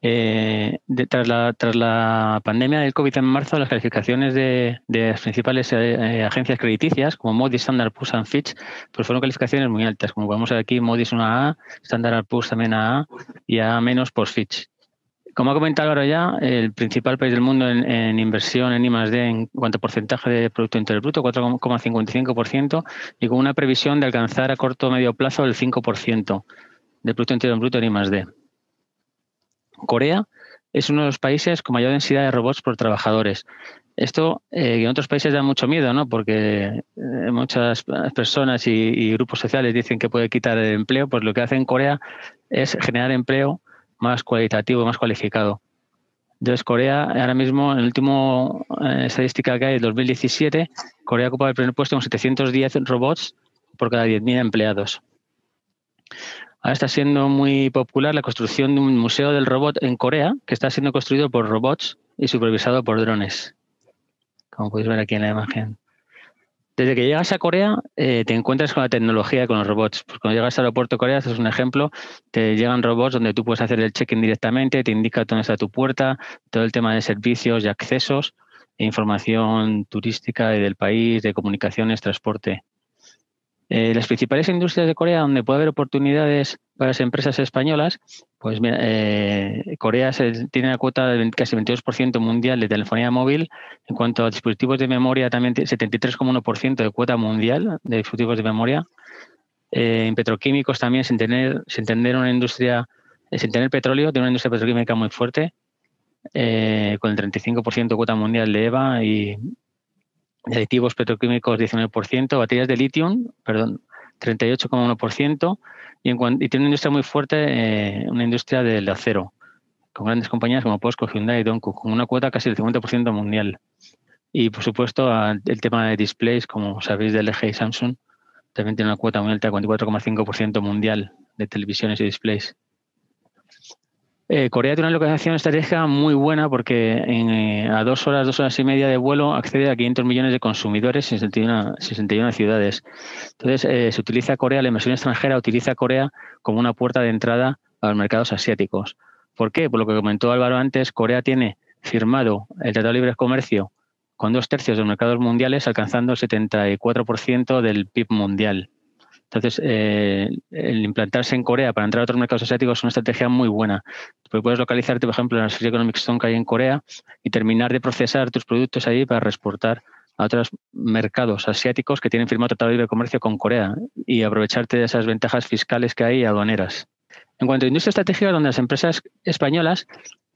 Eh, tras, la, pandemia del COVID en marzo, las calificaciones de, las principales eh, agencias crediticias, como Moody's, Standard Poor's y Fitch, pues fueron calificaciones muy altas. Como podemos ver aquí, Moody's una A, Standard Poor's también A y A menos por Fitch. Como ha comentado ahora ya, el principal país del mundo en, en inversión en I+.D. en cuanto a porcentaje de Producto Interior Bruto, 4,55%, y con una previsión de alcanzar a corto o medio plazo el 5% del Producto Interior Bruto en I+.D. Corea es uno de los países con mayor densidad de robots por trabajadores. Esto eh, en otros países da mucho miedo, ¿no? Porque eh, muchas personas y, y grupos sociales dicen que puede quitar el empleo, pues lo que hace en Corea es generar empleo más cualitativo, más cualificado. Entonces, Corea, ahora mismo, en la última eh, estadística que hay, del 2017, Corea ocupa el primer puesto con 710 robots por cada 10.000 empleados. Ahora está siendo muy popular la construcción de un museo del robot en Corea, que está siendo construido por robots y supervisado por drones, como podéis ver aquí en la imagen. Desde que llegas a Corea, eh, te encuentras con la tecnología y con los robots. Pues cuando llegas al aeropuerto de Corea, haces un ejemplo, te llegan robots donde tú puedes hacer el check-in directamente, te indica dónde está tu puerta, todo el tema de servicios y accesos, e información turística y del país, de comunicaciones, transporte. Eh, las principales industrias de Corea donde puede haber oportunidades para las empresas españolas, pues mira, eh, Corea se, tiene una cuota de casi 22% mundial de telefonía móvil. En cuanto a dispositivos de memoria, también 73,1% de cuota mundial de dispositivos de memoria. Eh, en petroquímicos también, sin tener, sin tener una industria, eh, sin tener petróleo, tiene una industria petroquímica muy fuerte, eh, con el 35% de cuota mundial de EVA y aditivos petroquímicos 19%, baterías de litio, perdón, 38,1%, y, y, tiene una industria muy fuerte, eh, una industria del acero, con grandes compañías como Posco, Hyundai y Donku, con una cuota casi del 50% mundial. Y por supuesto, el tema de displays, como sabéis, del LG y Samsung, también tiene una cuota muy alta, 44,5% mundial de televisiones y displays. Eh, Corea tiene una localización estratégica muy buena porque eh, a dos horas, dos horas y media de vuelo accede a 500 millones de consumidores en 61, ciudades. Entonces, eh, se utiliza Corea, la inversión extranjera utiliza Corea como una puerta de entrada a los mercados asiáticos. ¿Por qué? Por lo que comentó Álvaro antes, Corea tiene firmado el Tratado de Libre Comercio con dos tercios de los mercados mundiales, alcanzando el 74% del PIB mundial. Entonces, eh, el implantarse en Corea para entrar a otros mercados asiáticos es una estrategia muy buena. puedes localizarte, por ejemplo, en la Society Economic Zone que hay en Corea y terminar de procesar tus productos ahí para exportar a otros mercados asiáticos que tienen firmado tratado de libre comercio con Corea y aprovecharte de esas ventajas fiscales que hay aduaneras. En cuanto a industria estratégica, donde las empresas españolas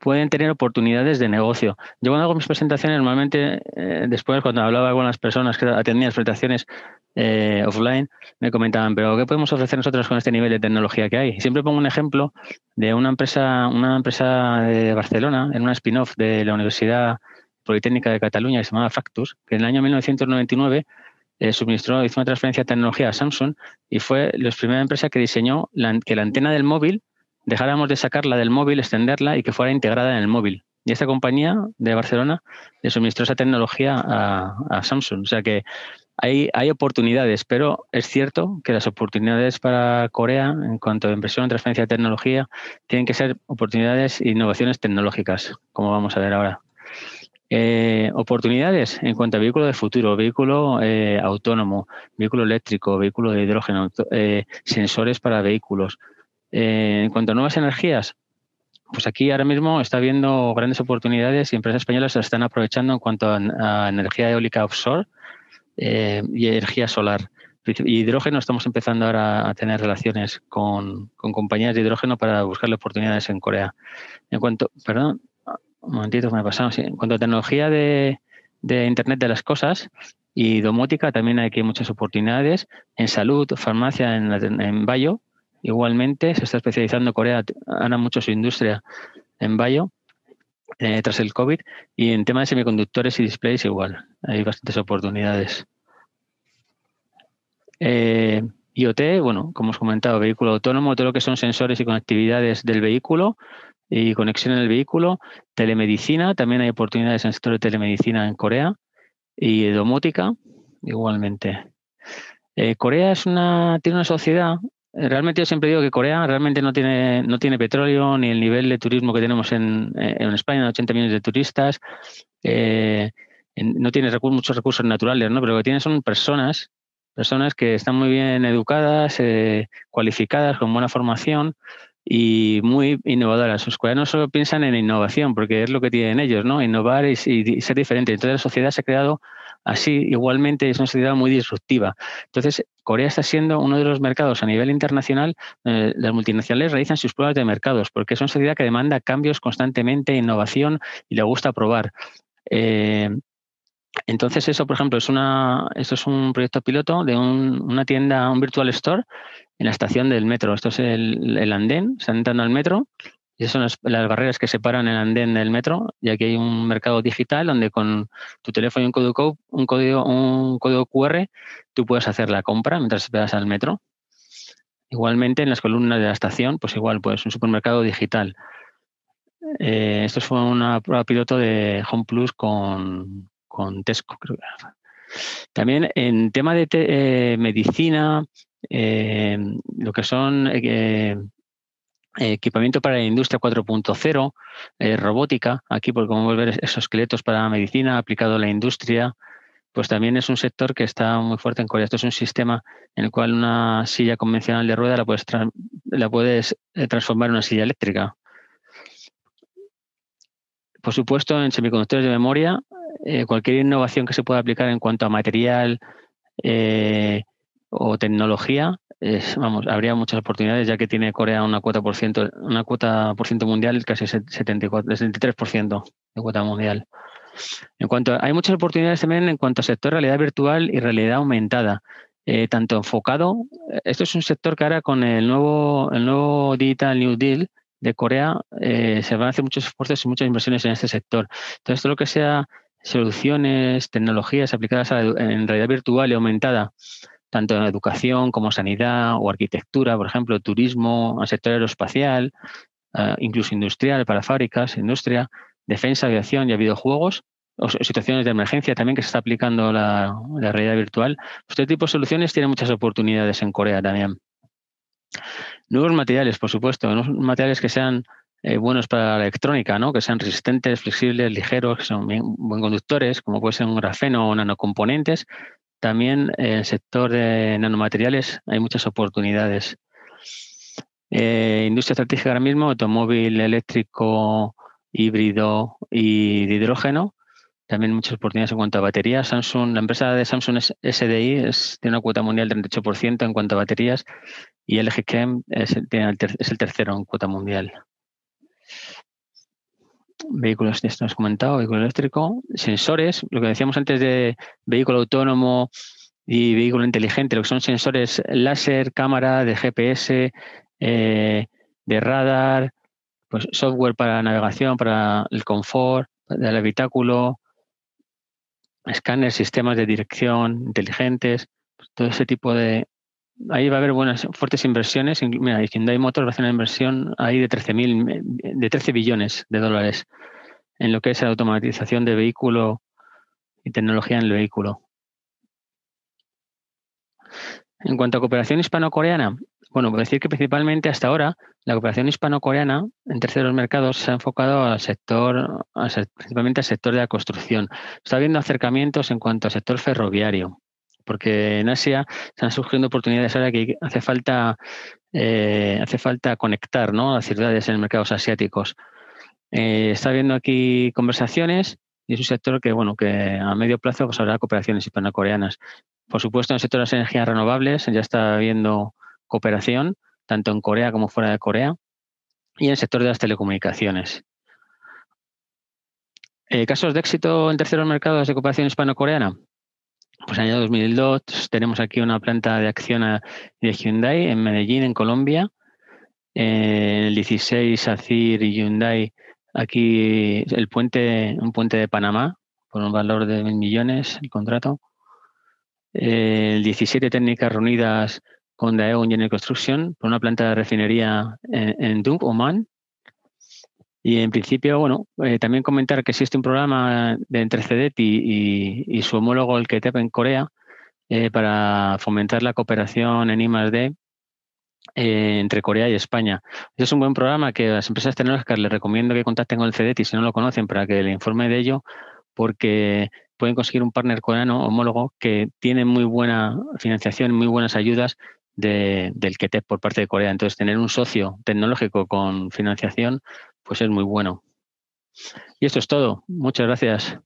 pueden tener oportunidades de negocio. Yo cuando hago mis presentaciones, normalmente eh, después cuando hablaba con las personas que atendían las presentaciones eh, offline, me comentaban, pero ¿qué podemos ofrecer nosotros con este nivel de tecnología que hay? Siempre pongo un ejemplo de una empresa, una empresa de Barcelona, en una spin-off de la Universidad Politécnica de Cataluña que se llamaba Factus, que en el año 1999 eh, suministró, hizo una transferencia de tecnología a Samsung y fue la primera empresa que diseñó que la antena del móvil dejáramos de sacarla del móvil, extenderla y que fuera integrada en el móvil. Y esta compañía de Barcelona le suministró esa tecnología a, Samsung. O sea que hay, hay, oportunidades, pero es cierto que las oportunidades para Corea en cuanto a inversión en transferencia de tecnología tienen que ser oportunidades e innovaciones tecnológicas, como vamos a ver ahora. Eh, oportunidades en cuanto a vehículo de futuro, vehículo eh, autónomo, vehículo eléctrico, vehículo de hidrógeno, eh, sensores para vehículos, eh, en cuanto a nuevas energías, pues aquí ahora mismo está habiendo grandes oportunidades y empresas españolas se están aprovechando en cuanto a, energía eólica offshore y energía solar. Hidrógeno, estamos empezando ahora a tener relaciones con, compañías de hidrógeno para buscarle oportunidades en Corea. En cuanto, perdón, un momentito me ha pasado. en cuanto a tecnología de, Internet de las Cosas y domótica, también hay aquí muchas oportunidades. En salud, farmacia, en, en Bayo, Igualmente, se está especializando Corea, ahora mucho su industria en Bayo, eh, tras el COVID, y en tema de semiconductores y displays igual, hay bastantes oportunidades. Eh, IoT, bueno, como os he comentado, vehículo autónomo, todo lo que son sensores y conectividades del vehículo y conexión en el vehículo, telemedicina, también hay oportunidades en el sector de telemedicina en Corea y domótica, igualmente. Eh, Corea es una, tiene una sociedad Realmente yo siempre digo que Corea realmente no tiene, no tiene petróleo ni el nivel de turismo que tenemos en, en España, 80 millones de turistas, eh, no tiene muchos recursos naturales, ¿no? pero lo que tiene son personas, personas que están muy bien educadas, eh, cualificadas, con buena formación y muy innovadoras. Los coreanos solo piensan en innovación porque es lo que tienen ellos, ¿no? innovar y, y ser diferente. Entonces la sociedad se ha creado Así, igualmente, es una sociedad muy disruptiva. Entonces, Corea está siendo uno de los mercados a nivel internacional, eh, las multinacionales realizan sus pruebas de mercados, porque es una sociedad que demanda cambios constantemente, innovación y le gusta probar. Eh, entonces, eso, por ejemplo, es una, eso es un proyecto piloto de una tienda, un virtual store en la estación del metro. Esto es el, el andén, están entrando al metro y esas son las, barreras que separan el andén del metro, y aquí hay un mercado digital donde con tu teléfono y un código, un código, un código QR tú puedes hacer la compra mientras esperas al metro. Igualmente en las columnas de la estación, pues igual, pues un supermercado digital. Eh, esto fue una prueba piloto de Home Plus con, Tesco, creo que También en tema de eh, medicina, eh, lo que son equipamiento para la industria 4.0, eh, robótica, aquí porque como ver esos esqueletos para medicina aplicado a la industria, pues también es un sector que está muy fuerte en Corea. Esto es un sistema en el cual una silla convencional de rueda la puedes, eh, transformar en una silla eléctrica. Por supuesto, en semiconductores de memoria, eh, cualquier innovación que se pueda aplicar en cuanto a material o tecnología vamos, habría muchas oportunidades ya que tiene Corea una cuota por ciento, una cuota por ciento mundial casi 74, 73% de cuota mundial. En cuanto hay muchas oportunidades también en cuanto al sector realidad virtual y realidad aumentada. Eh, tanto enfocado, esto es un sector que ahora con el nuevo, el nuevo Digital New Deal de Corea eh, se van a hacer muchos esfuerzos y muchas inversiones en este sector. Entonces, todo lo que sea soluciones, tecnologías aplicadas en realidad virtual y aumentada, tanto en educación como sanidad o arquitectura, por ejemplo, turismo, al sector aeroespacial, eh, incluso industrial para fábricas, industria, defensa, aviación y videojuegos, o situaciones de emergencia también que se está aplicando la, realidad virtual. Este tipo de soluciones tienen muchas oportunidades en Corea también. Nuevos materiales, por supuesto, nuevos materiales que sean eh, buenos para la electrónica, ¿no? que sean resistentes, flexibles, ligeros, que son buen conductores, como puede ser un grafeno o nanocomponentes. También en el sector de nanomateriales hay muchas oportunidades. Eh, industria estratégica ahora mismo, automóvil eléctrico, híbrido y de hidrógeno. También muchas oportunidades en cuanto a baterías. Samsung, la empresa de Samsung SDI es, tiene una cuota mundial del 38% en cuanto a baterías y LG Chem es el tercero en cuota mundial. Vehículos, esto hemos comentado, vehículo eléctrico, sensores, lo que decíamos antes de vehículo autónomo y vehículo inteligente, lo que son sensores láser, cámara, de GPS, eh, de radar, pues software para navegación, para el confort, del habitáculo, escáneres, sistemas de dirección inteligentes, todo ese tipo de... Ahí va a haber buenas, fuertes inversiones. Mira, Hyundai Motors va a hacer una inversión ahí de 13, de 13 billones de dólares en lo que es la automatización de vehículo y tecnología en el vehículo. En cuanto a cooperación hispano-coreana, bueno, puedo decir que principalmente hasta ahora la cooperación hispano-coreana en terceros mercados se ha enfocado al sector, principalmente al sector de la construcción. Está habiendo acercamientos en cuanto al sector ferroviario, porque en Asia están surgiendo oportunidades ahora que hace falta, eh, hace falta conectar ¿no? las ciudades en mercados asiáticos. Eh, está habiendo aquí conversaciones y es un sector que, bueno, que a medio plazo pues, habrá cooperaciones hispano-coreanas. Por supuesto, en el sector de las energías renovables ya está habiendo cooperación, tanto en Corea como fuera de Corea, y en el sector de las telecomunicaciones. Eh, ¿Casos de éxito en terceros mercados de cooperación hispano-coreana? Pues año 2002 tenemos aquí una planta de acción de Hyundai en Medellín, en Colombia. en el 16, ACIR y Hyundai, aquí el puente, un puente de Panamá, por un valor de mil millones el contrato. el 17 técnicas reunidas con Daewoo General Construction por una planta de refinería en, en Dung, Oman. Y en principio, bueno, eh, también comentar que existe un programa de entre CEDET y, su homólogo, el KTEP en Corea, eh, para fomentar la cooperación en I+.D. Eh, entre Corea y España. Es un buen programa que las empresas tecnológicas les recomiendo que contacten con el CEDET y si no lo conocen para que le informe de ello, porque pueden conseguir un partner coreano homólogo que tiene muy buena financiación, muy buenas ayudas de, del KTEP por parte de Corea. Entonces, tener un socio tecnológico con financiación, pues es muy bueno. Y esto es todo. Muchas gracias.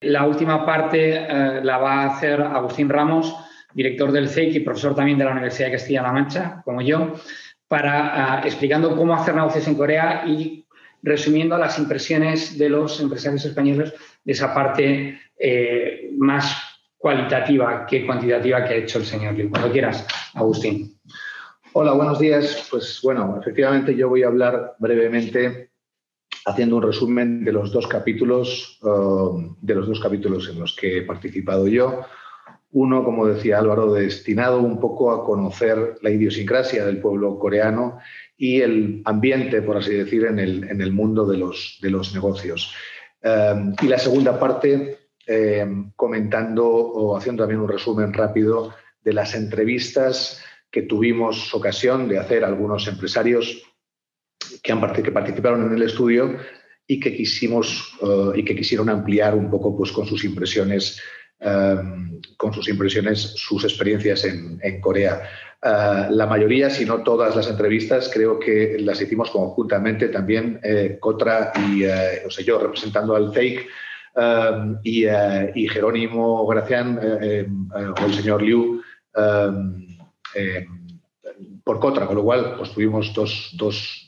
La última parte eh, la va a hacer Agustín Ramos, director del CEIC y profesor también de la Universidad de Castilla-La Mancha, como yo, para eh, explicando cómo hacer negocios en Corea y resumiendo las impresiones de los empresarios españoles de esa parte eh, más cualitativa que cuantitativa que ha hecho el señor Liu. Cuando quieras, Agustín. Hola, buenos días. Pues bueno, efectivamente yo voy a hablar brevemente haciendo un resumen de los dos capítulos, um, de los dos capítulos en los que he participado yo. Uno, como decía Álvaro, destinado un poco a conocer la idiosincrasia del pueblo coreano y el ambiente, por así decir, en el, en el mundo de los, de los negocios. Um, y la segunda parte, eh, comentando o haciendo también un resumen rápido de las entrevistas que tuvimos ocasión de hacer algunos empresarios que, han, que participaron en el estudio y que quisimos eh, y que quisieron ampliar un poco pues, con sus impresiones eh, con sus impresiones sus experiencias en, Corea. la mayoría, si no todas las entrevistas, creo que las hicimos conjuntamente también Cotra y o sea, yo representando al FAKE Um, uh, y, Jerónimo Gracián uh, um, uh, o el señor Liu um, por Cotra, con lo cual pues, tuvimos dos,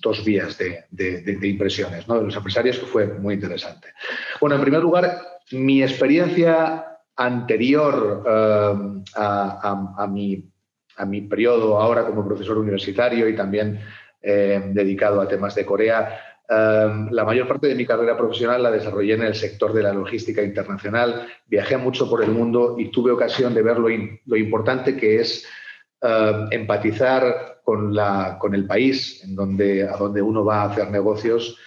dos, vías de, de, impresiones ¿no? de los empresarios que fue muy interesante. Bueno, en primer lugar, mi experiencia anterior eh, a, a, mi, a mi periodo ahora como profesor universitario y también eh, dedicado a temas de Corea, eh, la mayor parte de mi carrera profesional la desarrollé en el sector de la logística internacional. Viajé mucho por el mundo y tuve ocasión de ver lo, lo importante que es empatizar con, la, con, el país en donde, a donde uno va a hacer negocios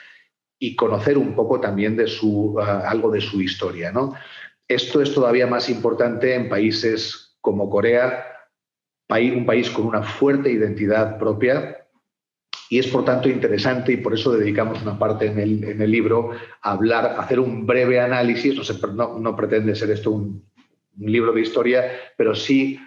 y conocer un poco también de su, algo de su historia. ¿no? Esto es todavía más importante en países como Corea, un país con una fuerte identidad propia y es por tanto interesante y por eso dedicamos una parte en el, libro a hablar, hacer un breve análisis, no, pretende ser esto un, libro de historia, pero sí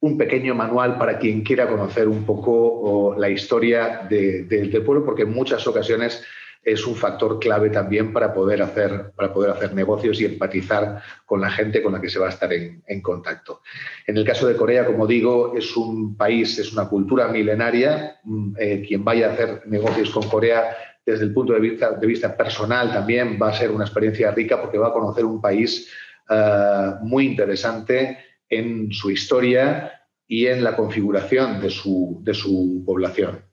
un pequeño manual para quien quiera conocer un poco la historia del pueblo, porque en muchas ocasiones es un factor clave también para poder hacer, para poder hacer negocios y empatizar con la gente con la que se va a estar en, contacto. En el caso de Corea, como digo, es un país, es una cultura milenaria. Mm, eh, quien vaya a hacer negocios con Corea desde el punto de vista, de vista personal también va a ser una experiencia rica porque va a conocer un país eh, muy interesante en su historia y en la configuración de su, de su población.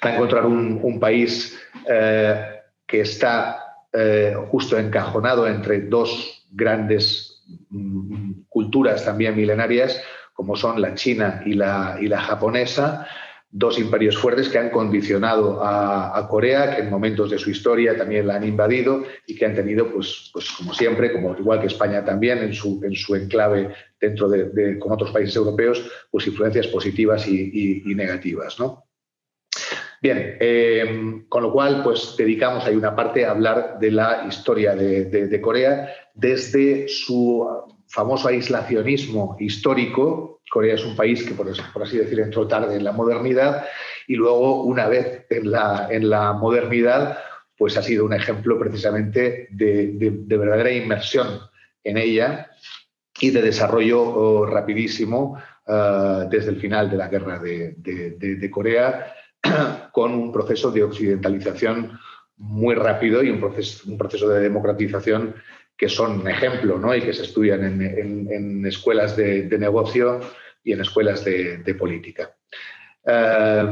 A encontrar un, país eh, que está eh, justo encajonado entre dos grandes mm, culturas también milenarias, como son la china y la, y la japonesa, dos imperios fuertes que han condicionado a, Corea, que en momentos de su historia también la han invadido y que han tenido, pues, pues como siempre, como igual que España también, en su, en su enclave dentro de, con otros países europeos, pues influencias positivas y, negativas. ¿no? Bien, eh, con lo cual, pues dedicamos ahí una parte a hablar de la historia de, Corea desde su famoso aislacionismo histórico. Corea es un país que, por, así decir, entró tarde en la modernidad y luego, una vez en la, en la modernidad, pues ha sido un ejemplo precisamente de, verdadera inmersión en ella y de desarrollo oh, rapidísimo ah, desde el final de la guerra de Corea con un proceso de occidentalización muy rápido y un proceso, un proceso de democratización que son ejemplo ¿no? y que se estudian en, escuelas de, negocio y en escuelas de, política. Eh,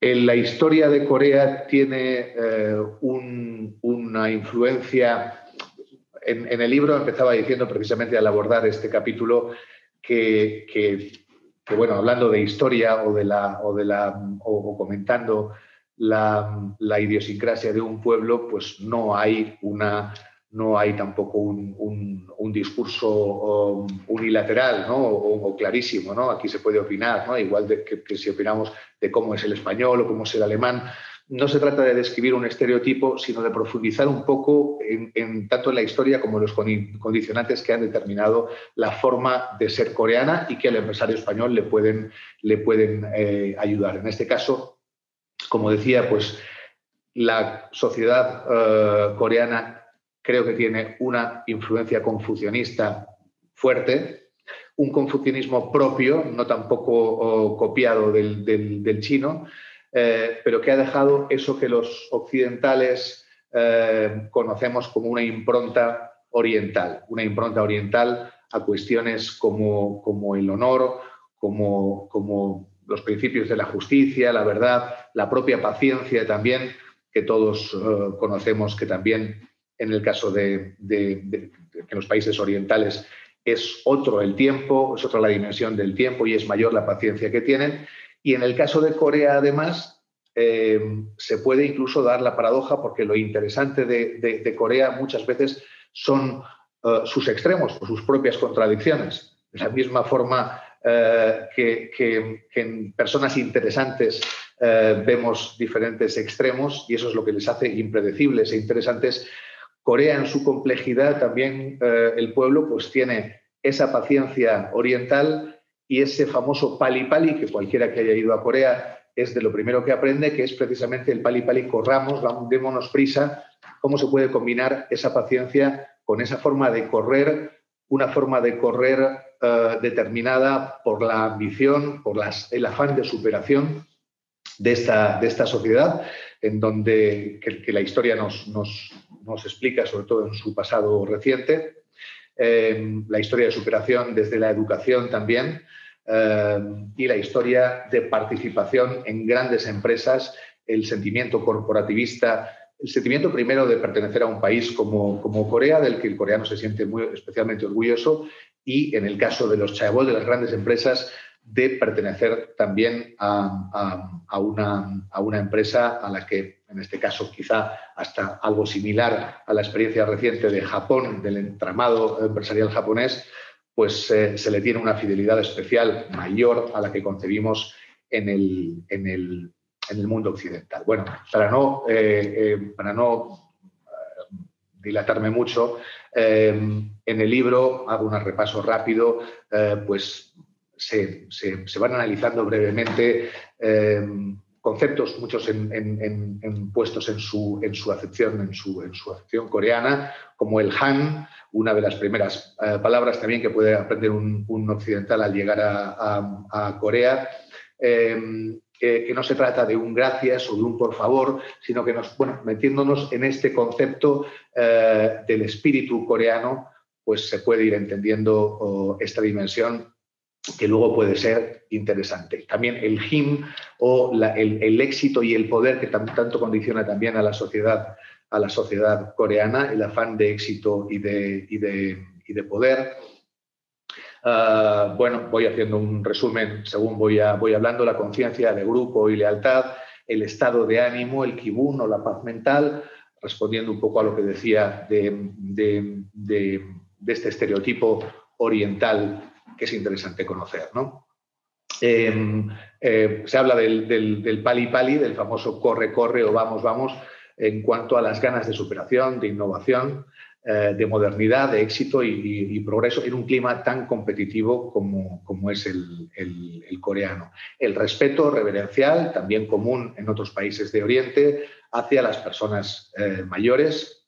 la historia de Corea tiene eh, una influencia. En, el libro empezaba diciendo precisamente al abordar este capítulo que bueno, hablando de historia o, de la, o, de comentando la, idiosincrasia de un pueblo, pues no hay, una, no hay tampoco un, un, discurso unilateral ¿no? o, clarísimo. ¿no? Aquí se puede opinar, ¿no? igual de que si opinamos de cómo es el español o cómo es el alemán, no se trata de describir un estereotipo, sino de profundizar un poco en, tanto en la historia como en los condicionantes que han determinado la forma de ser coreana y que al empresario español le pueden, le pueden eh, ayudar. En este caso, como decía, pues la sociedad eh, coreana creo que tiene una influencia confucionista fuerte, un confucianismo propio, no tampoco oh, copiado del chino, eh, pero que ha dejado eso que los occidentales eh, conocemos como una impronta oriental, una impronta oriental a cuestiones como, el honor, como, los principios de la justicia, la verdad, la propia paciencia también, que todos eh, conocemos que también en el caso de, los países orientales es otro el tiempo, es otra la dimensión del tiempo y es mayor la paciencia que tienen. Y en el caso de Corea, además, eh, se puede incluso dar la paradoja porque lo interesante de, Corea muchas veces son eh, sus extremos o sus propias contradicciones. De la misma forma eh, que, en personas interesantes vemos diferentes extremos y eso es lo que les hace impredecibles e interesantes. Corea en su complejidad también el pueblo pues tiene esa paciencia oriental y ese famoso pali pali, que cualquiera que haya ido a Corea es de lo primero que aprende, que es precisamente el pali pali, corramos, démonos prisa, cómo se puede combinar esa paciencia con esa forma de correr, una forma de correr eh, determinada por la ambición, por el afán de superación de esta, de esta sociedad, en donde que, la historia nos, nos, nos, explica, sobre todo en su pasado reciente, eh, la historia de superación desde la educación también, y la historia de participación en grandes empresas, el sentimiento corporativista el sentimiento primero de pertenecer a un país como, como, Corea, del que el coreano se siente muy especialmente orgulloso, y en el caso de los chaebol, de las grandes empresas, de pertenecer también a, a, una, a, una, empresa a la que, en este caso, quizá hasta algo similar a la experiencia reciente de Japón, del entramado empresarial japonés, pues eh, se le tiene una fidelidad especial mayor a la que concebimos en el, en el, en el mundo occidental. Bueno, para no, eh, eh, para no dilatarme mucho, en el libro hago un repaso rápido, pues se, van analizando brevemente conceptos, muchos en, puestos en su, en su acepción, en su, en su acepción coreana, como el Han, una de las primeras palabras también que puede aprender un, occidental al llegar a, Corea. Que, no se trata de un gracias o de un por favor, sino que nos, bueno, metiéndonos en este concepto eh, del espíritu coreano, pues se puede ir entendiendo esta dimensión que luego puede ser interesante. También el him o el, éxito y el poder que tanto condiciona también a la sociedad, a la sociedad coreana, el afán de éxito y de, y de, y de poder Ah, bueno, voy haciendo un resumen según voy, voy hablando, la conciencia de grupo y lealtad, el estado de ánimo, el kibun o la paz mental, respondiendo un poco a lo que decía de, este estereotipo oriental que es interesante conocer. Em, eh, se habla del, del, pali pali, del famoso corre, corre o vamos, vamos, en cuanto a las ganas de superación, de innovación, eh, de modernidad, de éxito y, progreso en un clima tan competitivo como, es el, coreano. El respeto reverencial, también común en otros países de Oriente, hacia las personas eh, mayores,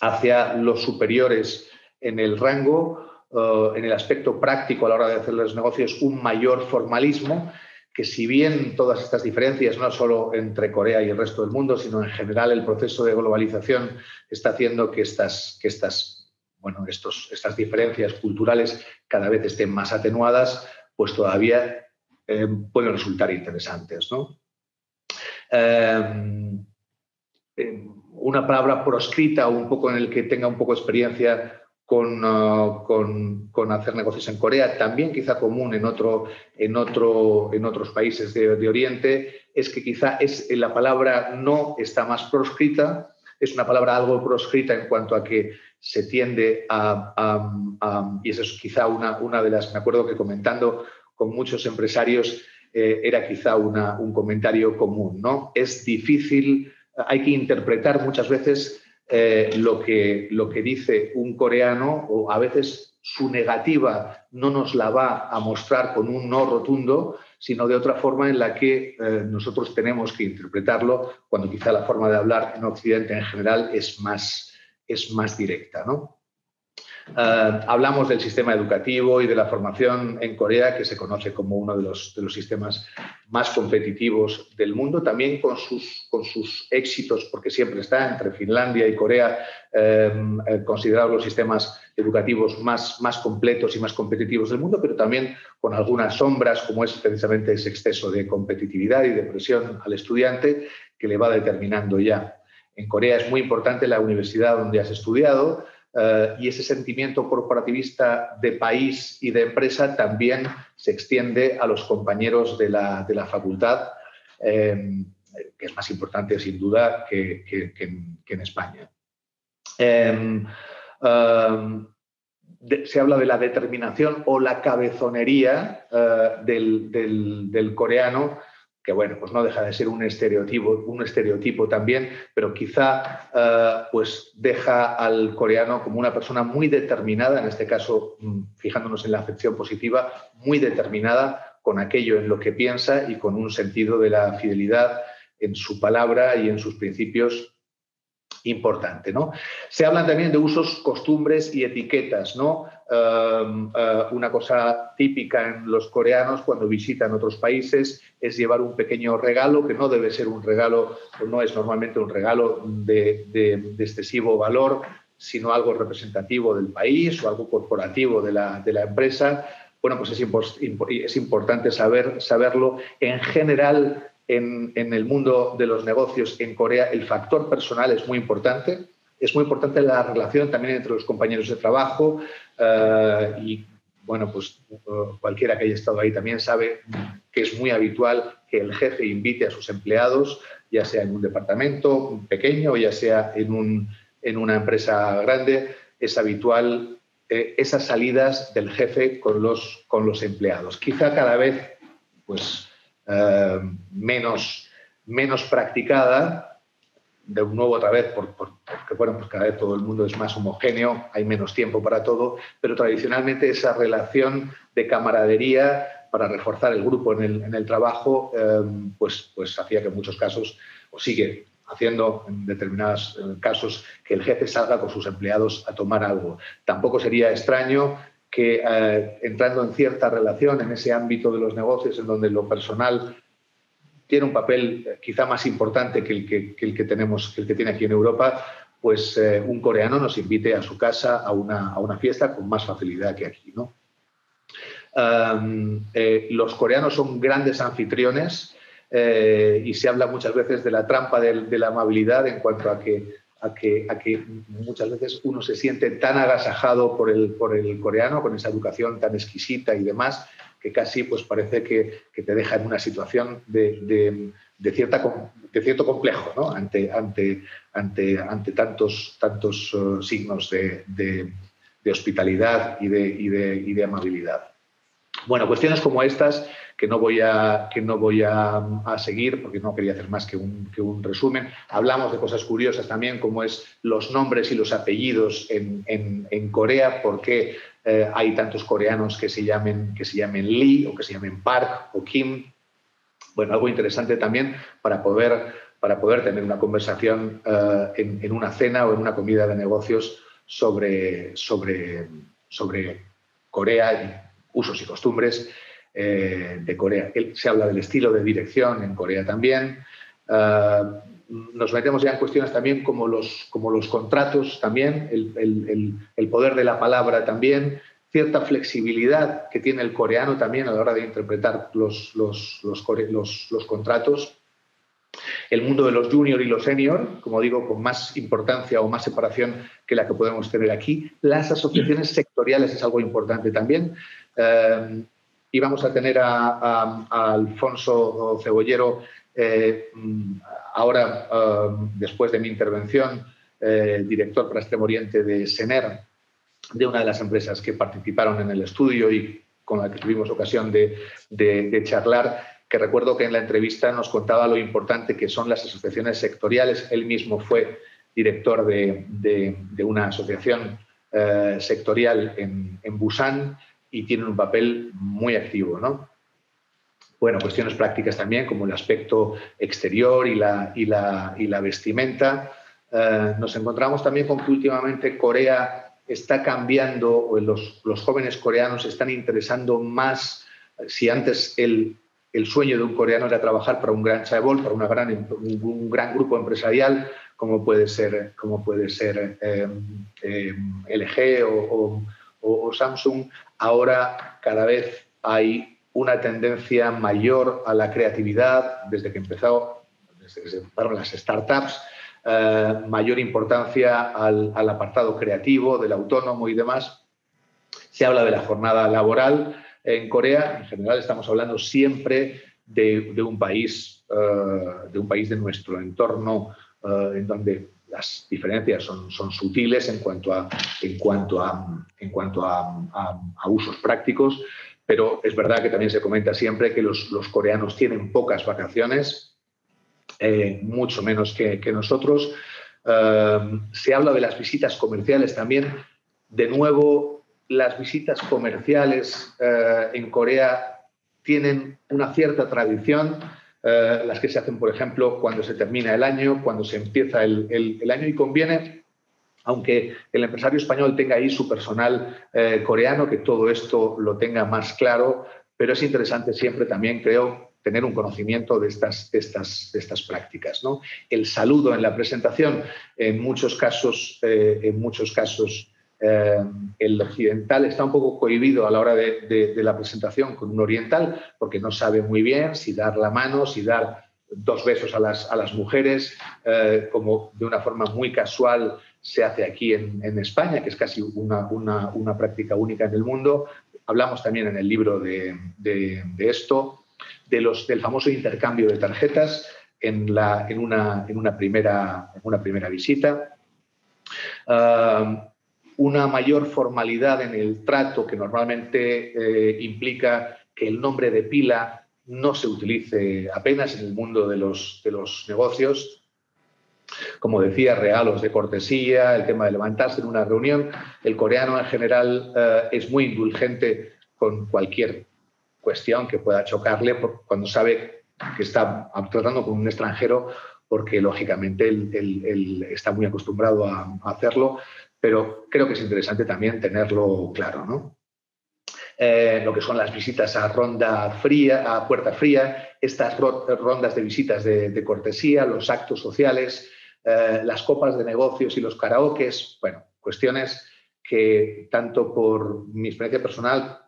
hacia los superiores en el rango, eh, en el aspecto práctico a la hora de hacer los negocios, un mayor formalismo que si bien todas estas diferencias, no solo entre Corea y el resto del mundo, sino en general el proceso de globalización está haciendo que estas, que estas, bueno, estos, estas diferencias culturales cada vez estén más atenuadas, pues todavía eh, pueden resultar interesantes. Eh, eh, una palabra proscrita un poco en el que tenga un poco de experiencia Uh, con, con, hacer negocios en Corea, también quizá común en, otro, en, otro, en otros países de, Oriente, es que quizá es, la palabra no está más proscrita, es una palabra algo proscrita en cuanto a que se tiende a, y eso es quizá una, una de las, me acuerdo que comentando con muchos empresarios, eh, era quizá una, un comentario común, ¿no? Es difícil, hay que interpretar muchas veces eh, lo, que, lo que dice un coreano o a veces su negativa no nos la va a mostrar con un no rotundo, sino de otra forma en la que eh, nosotros tenemos que interpretarlo cuando quizá la forma de hablar en Occidente en general es más, es más directa. ¿no? Eh, hablamos del sistema educativo y de la formación en Corea, que se conoce como uno de los, de los sistemas más competitivos del mundo, también con sus, con sus éxitos, porque siempre está entre Finlandia y Corea eh, eh, considerados los sistemas educativos más, más completos y más competitivos del mundo, pero también con algunas sombras, como es precisamente ese exceso de competitividad y de presión al estudiante que le va determinando ya. En Corea es muy importante la universidad donde has estudiado, eh, y ese sentimiento corporativista de país y de empresa también se extiende a los compañeros de la, de la facultad, em, que es más importante sin duda que, en, España. Em, em, se habla de la determinación o la cabezonería eh, del, del coreano que bueno, pues no deja de ser un estereotipo, un estereotipo también, pero quizá eh, pues deja al coreano como una persona muy determinada, en este caso mm, fijándonos en la afección positiva, muy determinada con aquello en lo que piensa y con un sentido de la fidelidad en su palabra y en sus principios importante. ¿no? Se hablan también de usos, costumbres y etiquetas. ¿no? Em, eh, una cosa típica en los coreanos cuando visitan otros países es llevar un pequeño regalo, que no debe ser un regalo, o no es normalmente un regalo de, excesivo valor, sino algo representativo del país o algo corporativo de la, empresa. Bueno, pues es, es importante saber, saberlo. En general, en, el mundo de los negocios en Corea, el factor personal es muy importante. Es muy importante la relación también entre los compañeros de trabajo eh, y, bueno, pues eh, cualquiera que haya estado ahí también sabe que es muy habitual que el jefe invite a sus empleados, ya sea en un departamento pequeño o ya sea en, un, en una empresa grande, es habitual eh, esas salidas del jefe con los, con los empleados. Quizá cada vez, pues, menos, menos practicada, de nuevo otra vez, porque bueno, pues cada vez todo el mundo es más homogéneo, hay menos tiempo para todo, pero tradicionalmente esa relación de camaradería para reforzar el grupo en el, trabajo, eh, pues, pues hacía que en muchos casos, o sigue haciendo en determinados eh, casos, que el jefe salga con sus empleados a tomar algo. Tampoco sería extraño que eh, entrando en cierta relación en ese ámbito de los negocios en donde lo personal tiene un papel eh, quizá más importante que el que, el que tenemos, que el que tiene aquí en Europa, pues eh, un coreano nos invite a su casa a una, a una fiesta con más facilidad que aquí. ¿no? los coreanos son grandes anfitriones y se habla muchas veces de la trampa de la amabilidad en cuanto a que a que, a que muchas veces uno se siente tan agasajado por el, por el coreano, con esa educación tan exquisita y demás, que casi pues parece que, que te deja en una situación de, de, de cierto complejo ¿no? ante, ante, ante, ante tantos, tantos uh, signos de, hospitalidad y de, y y de amabilidad. Bueno, cuestiones como estas que no voy a, que no voy a, seguir porque no quería hacer más que un, que un, resumen. Hablamos de cosas curiosas también, como es los nombres y los apellidos en, en, Corea, porque eh, hay tantos coreanos que se, llamen, que se llamen Lee o que se llamen Park o Kim. Bueno, algo interesante también para poder, para poder tener una conversación eh, en, en, una cena o en una comida de negocios sobre, sobre, sobre Corea usos y costumbres eh, de Corea. Se habla del estilo de dirección en Corea también. Nos metemos ya en cuestiones también como los, como los contratos también, el, poder de la palabra también, cierta flexibilidad que tiene el coreano también a la hora de interpretar los, los, los contratos. El mundo de los junior y los senior, como digo, con más importancia o más separación que la que podemos tener aquí. Las asociaciones sectoriales es algo importante también. Eh, y vamos a tener a, Alfonso Cebollero eh, ahora, eh, después de mi intervención, eh, director para Extremo Oriente de SENER, de una de las empresas que participaron en el estudio y con la que tuvimos ocasión de, charlar, que recuerdo que en la entrevista nos contaba lo importante que son las asociaciones sectoriales. Él mismo fue director de, una asociación sectorial en, en Busan y tienen un papel muy activo, ¿no? Bueno, cuestiones prácticas también, como el aspecto exterior y la, y la, y la vestimenta. Eh, nos encontramos también con que últimamente Corea está cambiando, o los, los jóvenes coreanos están interesando más, si antes el, el, sueño de un coreano era trabajar para un gran chaebol, para una gran, un, gran grupo empresarial, como puede ser, como puede ser eh, eh, LG o, o, Samsung, ahora cada vez hay una tendencia mayor a la creatividad desde que empezó, desde que se empezaron las startups, eh, mayor importancia al, apartado creativo, del autónomo y demás. Se habla de la jornada laboral. En Corea, en general, estamos hablando siempre de, un, país, eh, de un país de nuestro entorno, eh, en donde las diferencias son, son sutiles en cuanto, a, en cuanto, a, en cuanto a, a, usos prácticos, pero es verdad que también se comenta siempre que los, coreanos tienen pocas vacaciones, eh, mucho menos que, nosotros. Eh, se habla de las visitas comerciales también. De nuevo, las visitas comerciales eh, en Corea tienen una cierta tradición eh, las que se hacen, por ejemplo, cuando se termina el año, cuando se empieza el, año y conviene aunque el empresario español tenga ahí su personal eh, coreano, que todo esto lo tenga más claro, pero es interesante siempre también, creo, tener un conocimiento de estas, estas, estas prácticas. ¿no? El saludo en la presentación, en muchos casos, eh, en muchos casos eh, el occidental está un poco cohibido a la hora de, la presentación con un oriental porque no sabe muy bien si dar la mano, si dar dos besos a las, a las mujeres, como de una forma muy casual se hace aquí en, España, que es casi una, una, práctica única en el mundo. Hablamos también en el libro de, de, esto, de los, del famoso intercambio de tarjetas en, la, en, una, en una, primera, una primera visita. Ah, una mayor formalidad en el trato que normalmente eh, implica que el nombre de pila no se utilice apenas en el mundo de los, de los negocios. Como decía, regalos de cortesía, el tema de levantarse en una reunión. El coreano en general eh, es muy indulgente con cualquier cuestión que pueda chocarle cuando sabe que está tratando con un extranjero porque lógicamente él, está muy acostumbrado a, hacerlo, pero creo que es interesante también tenerlo claro, ¿no? Eh, lo que son las visitas a ronda fría, a puerta fría, estas rondas de visitas de, cortesía, los actos sociales, eh, las copas de negocios y los karaokes, bueno, cuestiones que tanto por mi experiencia personal,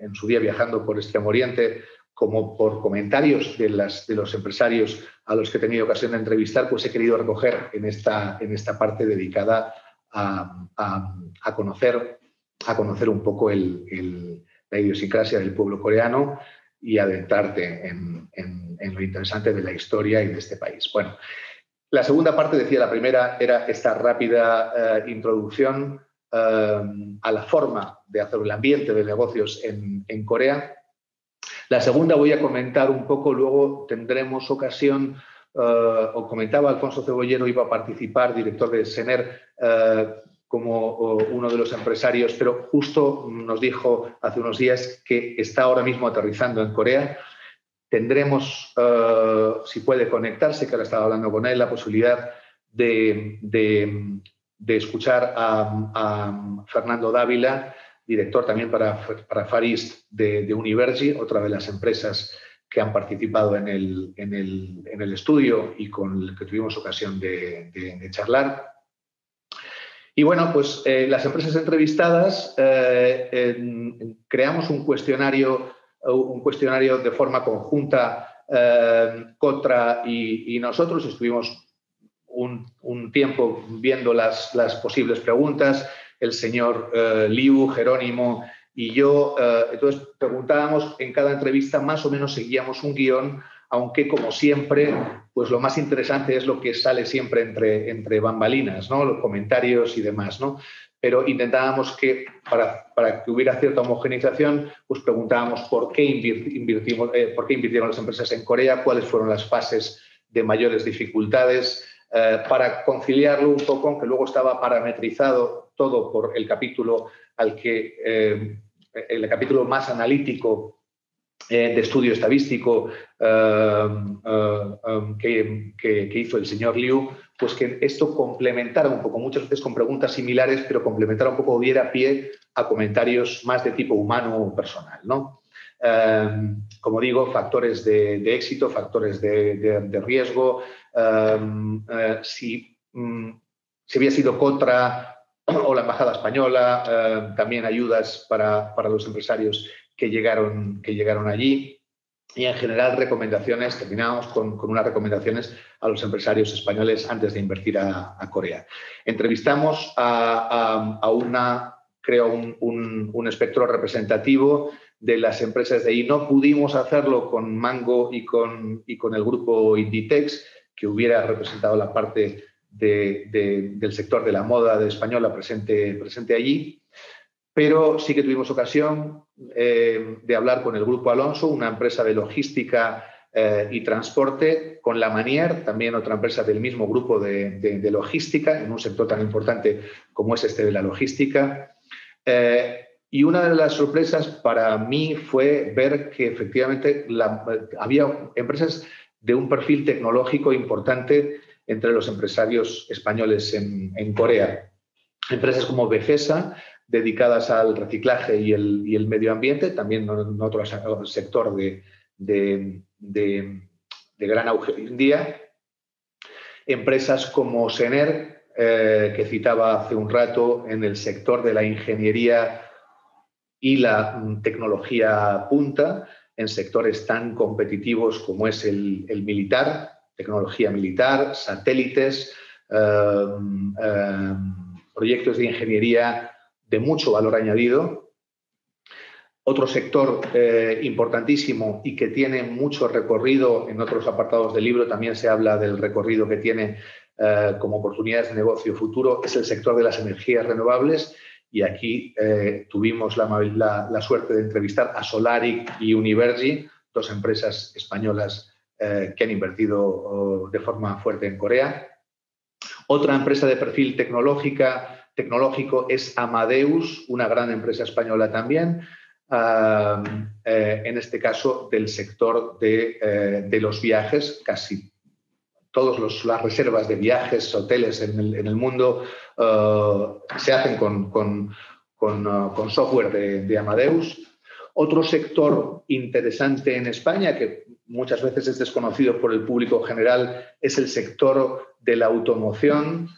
en su día viajando por Extremo Oriente, como por comentarios de, las, de, los empresarios a los que he tenido ocasión de entrevistar, pues he querido recoger en esta, en esta parte dedicada a, conocer, a conocer un poco la idiosincrasia del pueblo coreano y adentrarte en, lo interesante de la historia y de este país. Bueno, la segunda parte, decía la primera, era esta rápida eh, introducción eh, a la forma de hacer el ambiente de negocios en, en Corea. La segunda voy a comentar un poco, luego tendremos ocasión eh, o comentaba Alfonso Cebollero, iba a participar, director de SENER, eh, como uno de los empresarios, pero justo nos dijo hace unos días que está ahora mismo aterrizando en Corea. Tendremos, eh, si puede conectarse, que ahora estaba hablando con él, la posibilidad de, escuchar a, Fernando Dávila, director también para, para Farist de, de Universi, otra de las empresas que han participado en el, estudio y con el que tuvimos ocasión de, de, charlar. Y bueno, pues eh, las empresas entrevistadas eh, creamos un cuestionario, un cuestionario de forma conjunta, eh, y, nosotros. Estuvimos un, tiempo viendo las, posibles preguntas. El señor Liu, Jerónimo y yo, eh, entonces, preguntábamos en cada entrevista, más o menos seguíamos un guion, aunque como siempre, pues lo más interesante es lo que sale siempre entre, entre bambalinas, ¿no? Los comentarios y demás, ¿no? Pero intentábamos que, para, para que hubiera cierta homogeneización, pues preguntábamos por qué, invirtimos, eh, por qué invirtieron las empresas en Corea, cuáles fueron las fases de mayores dificultades, eh, para conciliarlo un poco, aunque luego estaba parametrizado todo por el capítulo al que el capítulo más analítico eh, de estudio estadístico eh, eh, que, hizo el señor Liu, pues que esto complementara un poco, muchas veces con preguntas similares, pero complementara un poco, diera pie a comentarios más de tipo humano o personal. ¿no? como digo, factores de, éxito, factores de, riesgo, si, mm, si había sido contra o la Embajada Española, también ayudas para, los empresarios que llegaron, que llegaron allí y en general recomendaciones, terminamos con, unas recomendaciones a los empresarios españoles antes de invertir a, Corea. Entrevistamos a, una, creo, un, espectro representativo de las empresas de ahí. No pudimos hacerlo con Mango y con, y con el grupo Inditex, que hubiera representado la parte del sector de la moda de española presente, presente allí, pero sí que tuvimos ocasión eh, de hablar con el Grupo Alonso, una empresa de logística eh, y transporte, con la Manier, también otra empresa del mismo grupo de, logística, en un sector tan importante como es este de la logística. Eh, y una de las sorpresas para mí fue ver que efectivamente había empresas de un perfil tecnológico importante entre los empresarios españoles en, Corea. empresas como Befesa, dedicadas al reciclaje y el, medio ambiente, también en otro sector de, gran auge hoy en día. Empresas como Sener, eh, que citaba hace un rato, en el sector de la ingeniería y la tecnología punta, en sectores tan competitivos como es el, militar, tecnología militar, satélites, eh, eh, proyectos de ingeniería de mucho valor añadido. Otro sector eh, importantísimo y que tiene mucho recorrido, en otros apartados del libro también se habla del recorrido que tiene eh, como oportunidades de negocio futuro, es el sector de las energías renovables. Y aquí eh, tuvimos la, suerte de entrevistar a Solaric y Univergi, dos empresas españolas que han invertido oh, de forma fuerte en Corea. Otra empresa de perfil tecnológica tecnológico es Amadeus, una gran empresa española también, eh, en este caso del sector de, eh, los viajes, casi todas las reservas de viajes, hoteles en el, mundo eh, se hacen con, software de, Amadeus. Otro sector interesante en España, que muchas veces es desconocido por el público general, es el sector de la automoción.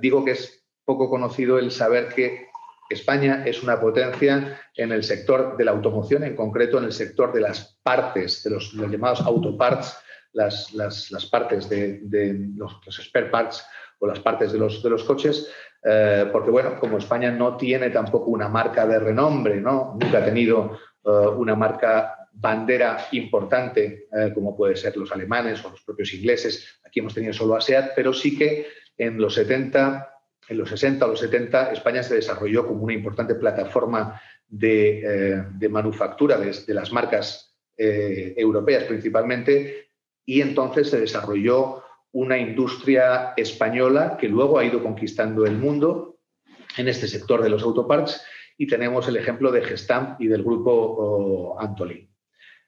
digo que es poco conocido el saber que España es una potencia en el sector de la automoción, en concreto en el sector de las partes, de los, llamados autoparts, las, las, partes de, los, spare parts o las partes de los, de los coches, eh, porque bueno, como España no tiene tampoco una marca de renombre, ¿no? nunca ha tenido eh, una marca bandera importante, eh, como puede ser los alemanes o los propios ingleses, aquí hemos tenido solo ASEAT, pero sí que en los 70 en los 60 o los 70 España se desarrolló como una importante plataforma de, eh, manufactura de, las marcas eh, europeas principalmente y entonces se desarrolló una industria española que luego ha ido conquistando el mundo en este sector de los autoparts y tenemos el ejemplo de Gestamp y del grupo oh, Antolin.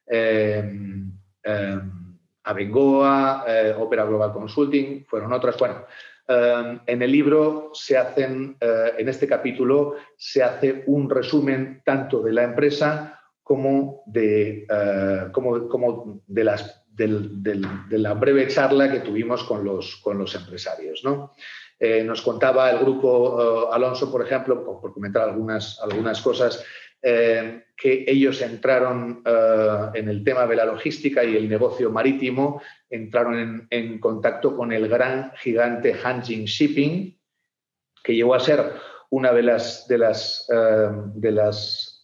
Em, em, Abengoa, eh, Opera Global Consulting, fueron otras. Bueno, Em, en el libro se hacen, eh, en este capítulo, se hace un resumen tanto de la empresa como de, eh, como, de, las, de la breve charla que tuvimos con los, con los empresarios. ¿no? Eh, nos contaba el grupo Alonso, por ejemplo, por comentar algunas, algunas cosas, eh, que ellos entraron eh, en el tema de la logística y el negocio marítimo, entraron en, contacto con el gran gigante Hanjin Shipping, que llegó a ser una de las, de las, eh, de las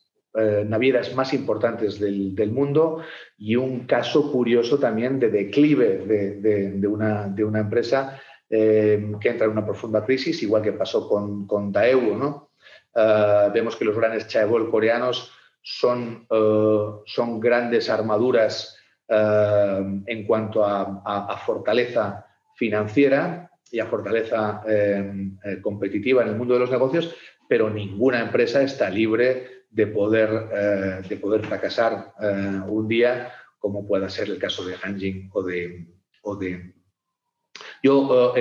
navieras más importantes del, mundo y un caso curioso también de declive de, una, de una, empresa que entra en una profunda crisis, igual que pasó con, con Daewoo, ¿no? Eh, vemos que los grandes chaebol coreanos son, eh, son grandes armaduras eh, en cuanto a, fortaleza financiera y a fortaleza competitiva en el mundo de los negocios, pero ninguna empresa está libre de poder, de poder fracasar un día, como pueda ser el caso de Hanjin o de, o de yo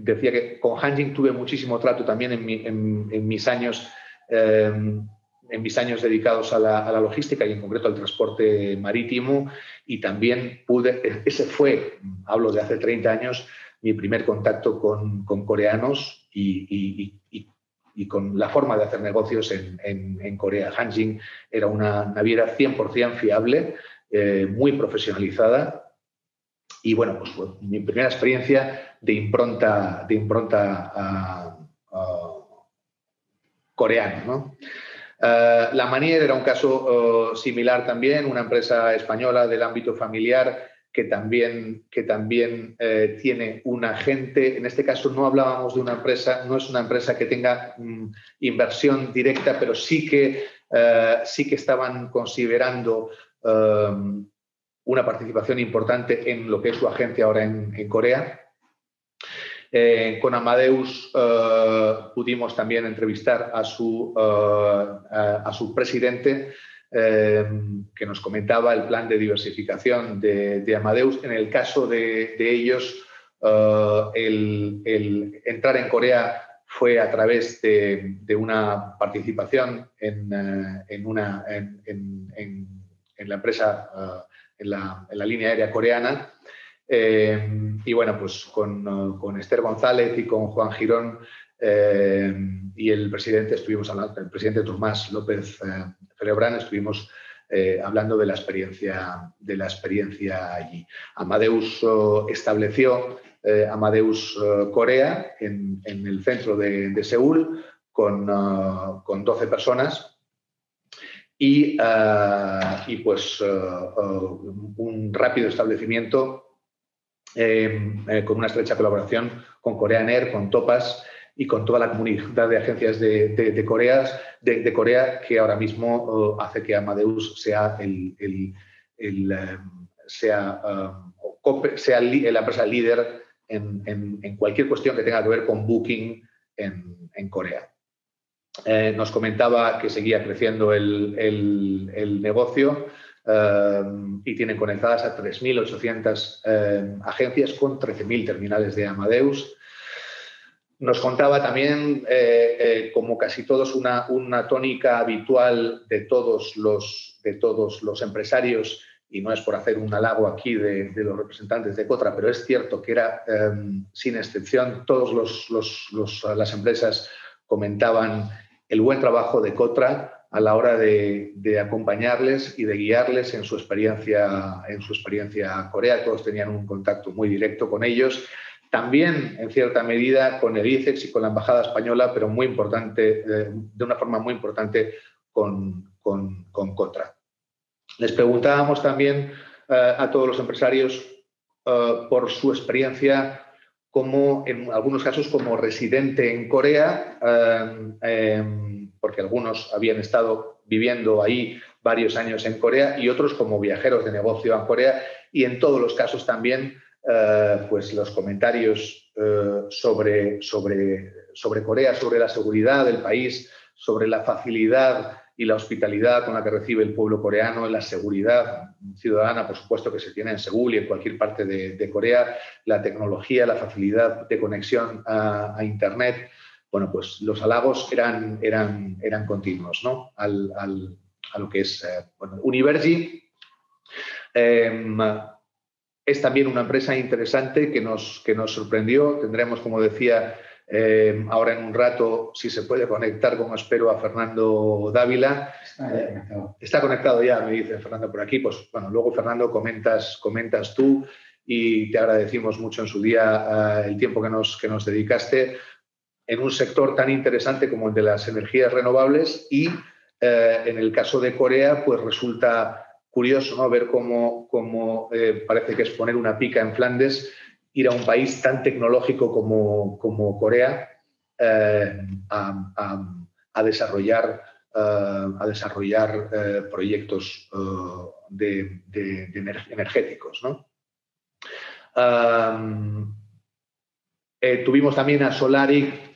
decía que con Hanjin tuve muchísimo trato también en mis años Em, en mis años dedicados a la, logística y en concreto al transporte marítimo y también pude, ese fue, hablo de hace 30 años, mi primer contacto con, coreanos y, con la forma de hacer negocios en, Corea. Hanjin era una naviera 100% fiable, eh, muy profesionalizada y bueno, pues mi primera experiencia de impronta, de impronta a coreano. Eh, la Manier era un caso eh, similar también, una empresa española del ámbito familiar que también, que también eh, tiene un agente. En este caso no hablábamos de una empresa, no es una empresa que tenga mm, inversión directa, pero sí que, sí que estaban considerando una participación importante en lo que es su agencia ahora en Corea. Eh, con Amadeus eh, pudimos también entrevistar a su, eh, a, su presidente, que nos comentaba el plan de diversificación de, Amadeus. En el caso de, ellos, el, entrar en Corea fue a través de, una participación en, una, en, la empresa, en la, línea aérea coreana. Y bueno, pues con, con, Esther González y con Juan Girón y el presidente, estuvimos el presidente Tomás López Cerebrán, estuvimos eh, hablando de la experiencia, de la experiencia allí. Amadeus estableció eh, Amadeus Corea en, el centro de, Seúl con, con, 12 personas y, y pues un rápido establecimiento eh, con una estrecha colaboración con Korean Air, con Topas y con toda la comunidad de agencias de, de, Corea, de, Corea que ahora mismo uh, hace que Amadeus sea, la empresa líder en, cualquier cuestión que tenga que ver con booking en, Corea. Eh, nos comentaba que seguía creciendo el, negocio y tienen conectadas a 3.800 agencias con 13.000 terminales de Amadeus. Nos contaba también, eh, eh, como casi todos, una, tónica habitual de todos, los, de todos los empresarios, y no es por hacer un halago aquí de, los representantes de Cotra, pero es cierto que era, em, sin excepción, todas los, las empresas comentaban el buen trabajo de Cotra a la hora de, acompañarles y de guiarles en su experiencia en su experiencia Corea. Todos tenían un contacto muy directo con ellos también, en cierta medida, con el ICEX y con la Embajada Española, pero muy importante, eh, de una forma muy importante con, con, Contra. Les preguntábamos también eh, a todos los empresarios eh, por su experiencia como, en algunos casos, como residente en Corea, porque algunos habían estado viviendo ahí varios años en Corea y otros como viajeros de negocio en Corea y en todos los casos también eh, pues los comentarios eh, sobre, sobre, sobre Corea, sobre la seguridad del país, sobre la facilidad y la hospitalidad con la que recibe el pueblo coreano, la seguridad ciudadana, por supuesto, que se tiene en Seúl y en cualquier parte de, Corea, la tecnología, la facilidad de conexión a, Internet. Bueno, pues los halagos eran, eran, eran continuos ¿no? al, a lo que es eh, Universi. Em, es también una empresa interesante que nos, que nos sorprendió. Tendremos, como decía, eh, ahora en un rato, si se puede conectar, como espero, a Fernando Dávila. Está, conectado. ya, me dice Fernando por aquí. Pues bueno, luego Fernando comentas, comentas tú y te agradecimos mucho en su día eh, el tiempo que nos, que nos dedicaste en un sector tan interesante como el de las energías renovables y eh, en el caso de Corea, pues resulta curioso ¿no? ver cómo, eh, parece que es poner una pica en Flandes, ir a un país tan tecnológico como, Corea eh, a, desarrollar, a desarrollar proyectos energéticos. Tuvimos también a Solaric,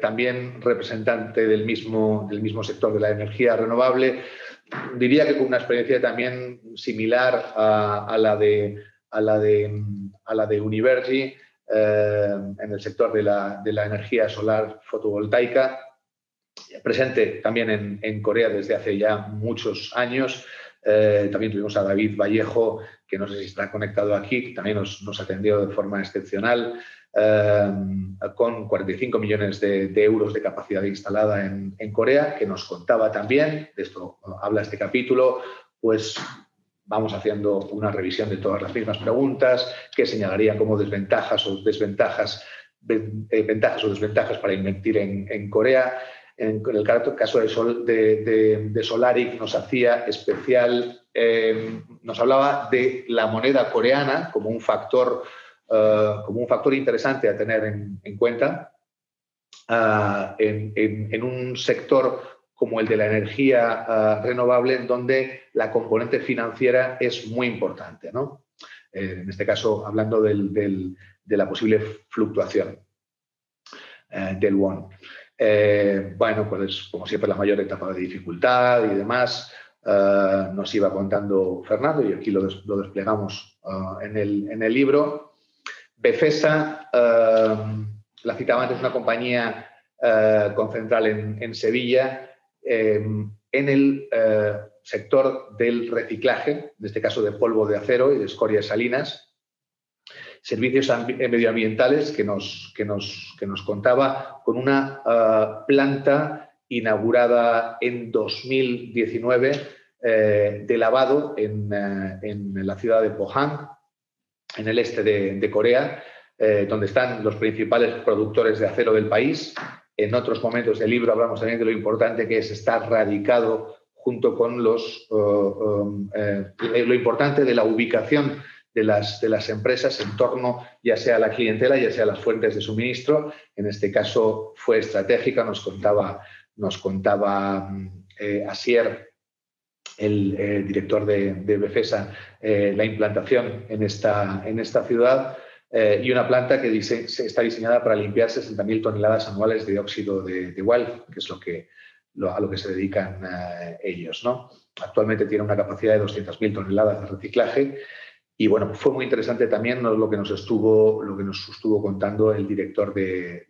también representante del mismo, del mismo sector de la energía renovable, diría que con una experiencia también similar a, la, de, a, la, de, a la de Universi eh, en el sector de la, de la, energía solar fotovoltaica, presente también en, Corea desde hace ya muchos años. Eh, también tuvimos a David Vallejo, que no sé si está conectado aquí, que también nos, nos atendió de forma excepcional. Eh, con 45 millones de, euros de capacidad instalada en, Corea, que nos contaba también, de esto habla este capítulo, pues vamos haciendo una revisión de todas las mismas preguntas que señalarían como desventajas o desventajas, eh, ventajas o desventajas para invertir en, Corea. En, el caso de, Sol, Solaric nos hacía especial, eh, nos hablaba de la moneda coreana como un factor eh, como un factor interesante a tener en, cuenta eh, en, un sector como el de la energía eh, renovable, en donde la componente financiera es muy importante. ¿no? en este caso, hablando de la posible fluctuación del won. bueno, pues como siempre la mayor etapa de dificultad y demás nos iba contando Fernando y aquí lo, desplegamos en, el, en, el, libro. Befesa, eh, la citaba antes, una compañía con central en, Sevilla, en el sector del reciclaje, en este caso de polvo de acero y de escorias salinas, servicios medioambientales que nos, que nos, que nos contaba con una planta inaugurada en 2019 eh, de lavado en, eh, en, la ciudad de Pohang, en el este de, Corea, eh, donde están los principales productores de acero del país. En otros momentos del libro hablamos también de lo importante que es estar radicado junto con los, lo importante de la ubicación de las, de las empresas en torno ya sea a la clientela, ya sea a las fuentes de suministro. En este caso fue estratégica, nos contaba nos contaba eh, Asier, el eh, director de, Befesa, eh, la implantación en esta, en esta ciudad y una planta que está diseñada para limpiar 60.000 toneladas anuales de dióxido de, de que es lo que, a lo que se dedican ellos. ¿no? Actualmente tiene una capacidad de 200.000 toneladas de reciclaje y bueno, fue muy interesante también lo que nos estuvo, lo que nos estuvo contando el director de,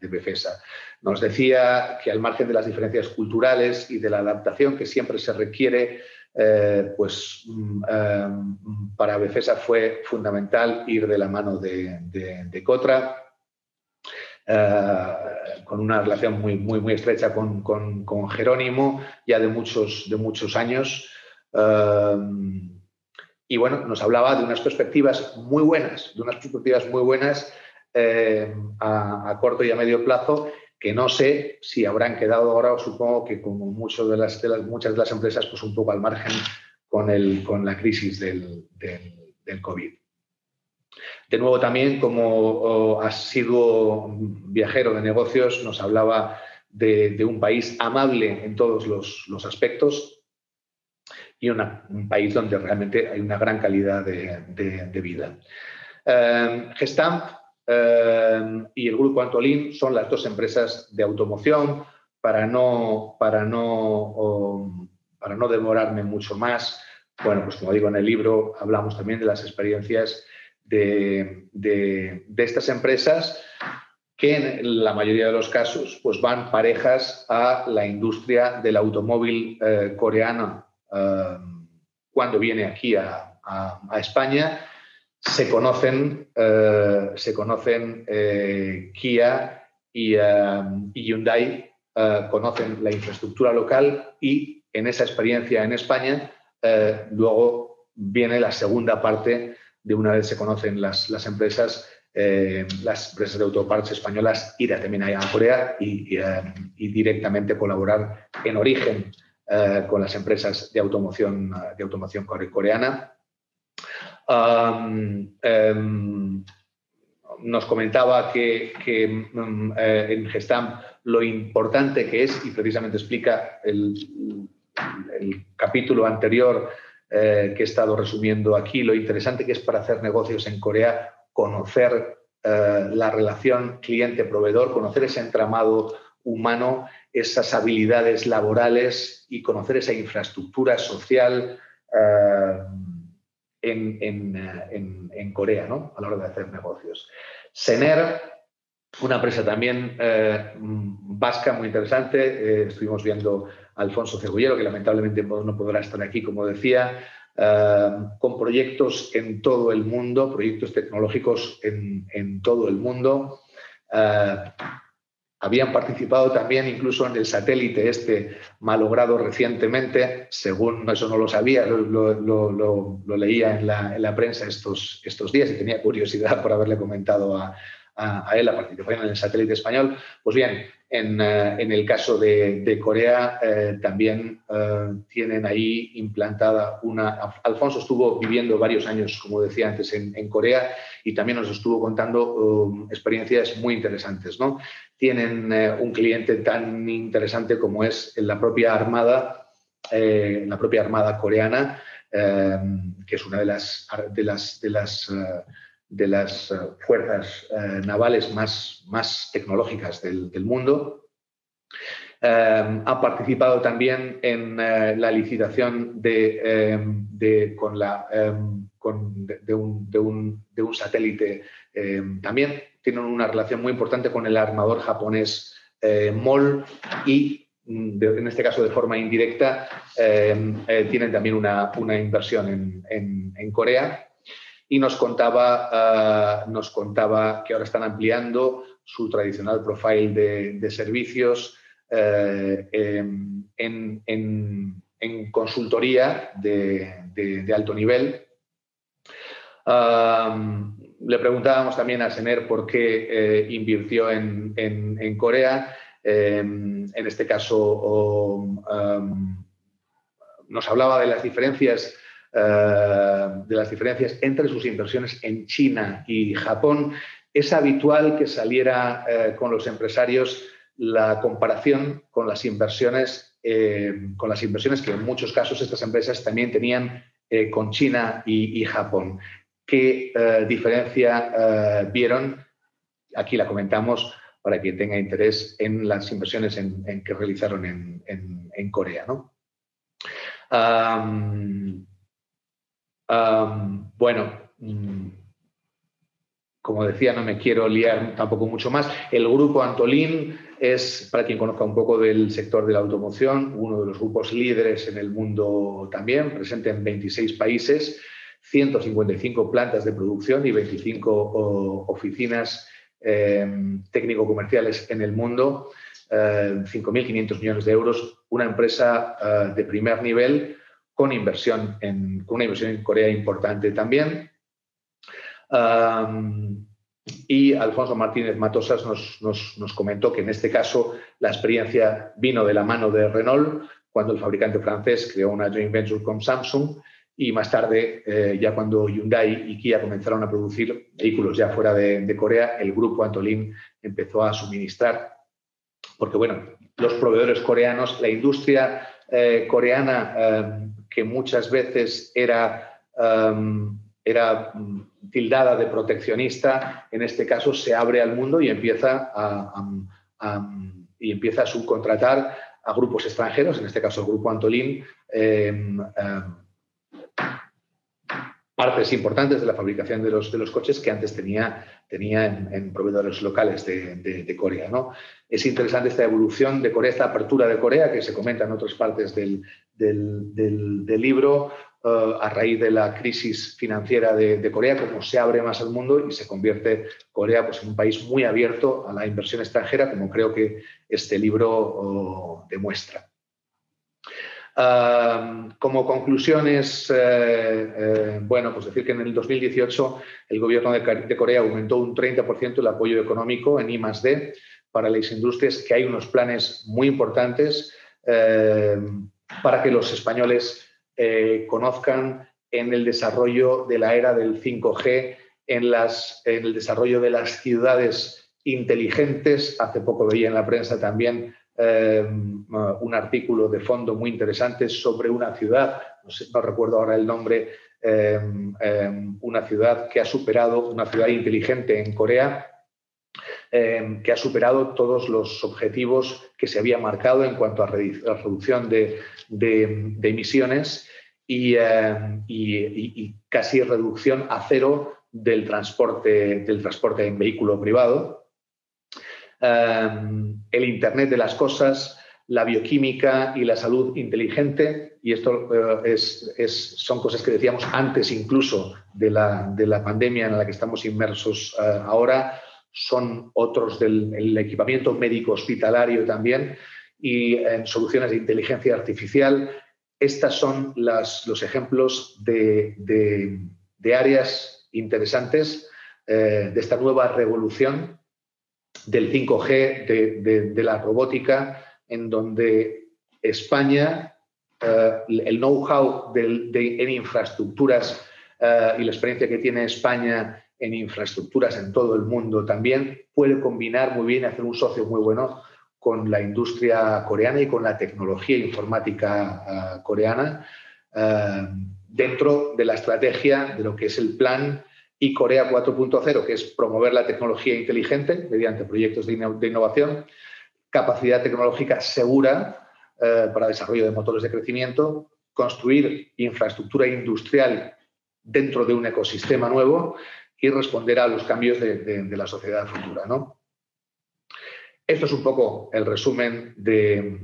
Befesa. Nos decía que al margen de las diferencias culturales y de la adaptación que siempre se requiere, eh, pues mm, eh, para Befesa fue fundamental ir de la mano de, Cotra. Eh, con una relación muy, muy, muy estrecha con, con, Jerónimo, ya de muchos, de muchos años. Y bueno, nos hablaba de unas perspectivas muy buenas, de unas perspectivas muy buenas eh, a, corto y a medio plazo, que no sé si habrán quedado ahora, o supongo que como muchos de las, muchas de las empresas, pues un poco al margen con, el, con la crisis del, del, COVID. De nuevo, también como ha sido viajero de negocios, nos hablaba de, un país amable en todos los aspectos, y un país donde realmente hay una gran calidad de, vida. Eh, Gestamp eh, y el grupo Antolín son las dos empresas de automoción. Para no, para no, para no demorarme mucho más, bueno, pues como digo en el libro, hablamos también de las experiencias de, estas empresas que en la mayoría de los casos pues van parejas a la industria del automóvil eh, coreano Um, cuando viene aquí a, España, se conocen, uh, se conocen eh, Kia um, y, Hyundai, uh, conocen la infraestructura local y en esa experiencia en España, uh, luego viene la segunda parte de una vez se conocen las, empresas, las empresas de autoparts españolas, ir a también a Corea y, y directamente colaborar en origen eh, con las empresas de automoción, de automoción coreana. Em, nos comentaba que, mm, eh, en Gestam lo importante que es, y precisamente explica el, capítulo anterior eh, que he estado resumiendo aquí, lo interesante que es para hacer negocios en Corea conocer la relación cliente-proveedor, conocer ese entramado humano esas habilidades laborales y conocer esa infraestructura social eh, en, Corea ¿no? a la hora de hacer negocios. Sener, una empresa también eh, vasca muy interesante. Eh, estuvimos viendo a Alfonso Cebollero, que lamentablemente no podrá estar aquí, como decía, con proyectos en todo el mundo, proyectos tecnológicos en todo el mundo habían participado también incluso en el satélite este malogrado recientemente, según eso no lo sabía, lo, leía en la, prensa estos, estos días y tenía curiosidad por haberle comentado a, él la participación en el satélite español. Pues bien, en, eh, el caso de, Corea eh, también eh, tienen ahí implantada una... Alfonso estuvo viviendo varios años, como decía antes, en, Corea y también nos estuvo contando um, experiencias muy interesantes. ¿no? Tienen un cliente tan interesante como es la propia Armada, la propia Armada coreana, que es una de las, de las, de las, de las fuerzas navales más, más tecnológicas del, del mundo. ha participado también en la licitación de, de, con la de, un, satélite eh, también. Tienen una relación muy importante con el armador japonés MOL y, mm, en este caso de forma indirecta, tienen también una, inversión en, Corea. Y nos contaba, nos contaba que ahora están ampliando su tradicional profile de, servicios en, en, consultoría de, alto nivel. le preguntábamos también a Sener por qué eh, invirtió en, Corea. Em, en este caso, nos hablaba de las diferencias eh, de las diferencias entre sus inversiones en China y Japón. Es habitual que saliera eh, con los empresarios la comparación con las inversiones eh, con las inversiones que en muchos casos estas empresas también tenían con China y, Japón. ¿Qué diferencia vieron? Aquí la comentamos para quien tenga interés en las inversiones en, que realizaron en, Corea. Bueno, mm, como decía, no me quiero liar tampoco mucho más. El grupo Antolín es, para quien conozca un poco del sector de la automoción, uno de los grupos líderes en el mundo también, presente en 26 países, 155 plantas de producción y 25 oficinas eh, técnico-comerciales en el mundo, 5.500 eh, millones de euros, una empresa eh, de primer nivel con, inversión en, con una inversión en Corea importante también. Y Alfonso Martínez Matosas nos, comentó que en este caso la experiencia vino de la mano de Renault cuando el fabricante francés creó una joint venture con Samsung y más tarde, eh, ya cuando Hyundai y Kia comenzaron a producir vehículos ya fuera de, Corea, el grupo Antolin empezó a suministrar, porque bueno, los proveedores coreanos, la industria eh, coreana eh, que muchas veces era era mm, tildada de proteccionista, en este caso se abre al mundo y empieza a, y empieza a subcontratar a grupos extranjeros, en este caso el grupo Antolín, em, em, partes importantes de la fabricación de los, de los coches que antes tenía, tenía en, proveedores locales de, Corea. ¿no? Es interesante esta evolución de Corea, esta apertura de Corea que se comenta en otras partes del, del libro, eh, a raíz de la crisis financiera de, Corea, como se abre más al mundo y se convierte Corea pues, en un país muy abierto a la inversión extranjera, como creo que este libro oh, demuestra. Como conclusiones, eh, eh, bueno, pues decir que en el 2018 el gobierno de, Corea aumentó un 30% el apoyo económico en I+D para las industrias, que hay unos planes muy importantes para que los españoles eh, conozcan en el desarrollo de la era del 5G, en, las, en el desarrollo de las ciudades inteligentes. Hace poco veía en la prensa también eh, un artículo de fondo muy interesante sobre una ciudad, no, recuerdo ahora el nombre, eh, una ciudad que ha superado, una ciudad inteligente en Corea, que ha superado todos los objetivos que se había marcado en cuanto a, reducción de, emisiones eh, y, casi reducción a cero del transporte, del transporte en vehículo privado. El Internet de las Cosas, la bioquímica y la salud inteligente, y esto eh, es, son cosas que decíamos antes incluso de la, de la pandemia en la que estamos inmersos eh, ahora, son otros del equipamiento médico hospitalario también y en soluciones de inteligencia artificial. Estos son los ejemplos de, áreas interesantes eh, de esta nueva revolución del 5G, de, la robótica, en donde España, eh, el know-how en infraestructuras eh, y la experiencia que tiene España en infraestructuras en todo el mundo también, puede combinar muy bien, hacer un socio muy bueno con la industria coreana y con la tecnología informática ah, coreana dentro de la estrategia de lo que es el plan y Corea 4.0, que es promover la tecnología inteligente mediante proyectos de, innovación, capacidad tecnológica segura ah, para desarrollo de motores de crecimiento, construir infraestructura industrial dentro de un ecosistema nuevo y responder a los cambios de, la sociedad futura. Esto es un poco el resumen de,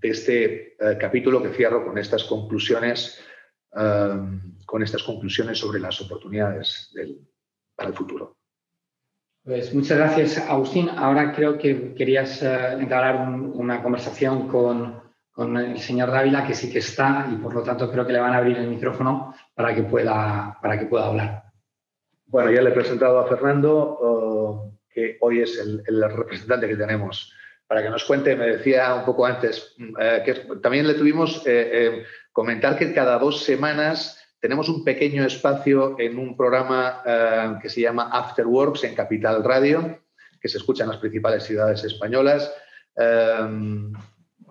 este eh, capítulo que cierro con estas conclusiones, eh, con estas conclusiones sobre las oportunidades para el futuro. Pues muchas gracias, Agustín. Ahora creo que querías uh, entablar una conversación con, el señor Dávila, que sí que está, y por lo tanto creo que le van a abrir el micrófono para que pueda, para que pueda hablar. Bueno, ya le he presentado a Fernando, uh, que hoy es el, representante que tenemos. Para que nos cuente, me decía un poco antes, uh, que también le tuvimos eh, comentar que cada dos semanas tenemos un pequeño espacio en un programa eh, que se llama After Works en Capital Radio, que se escucha en las principales ciudades españolas, eh,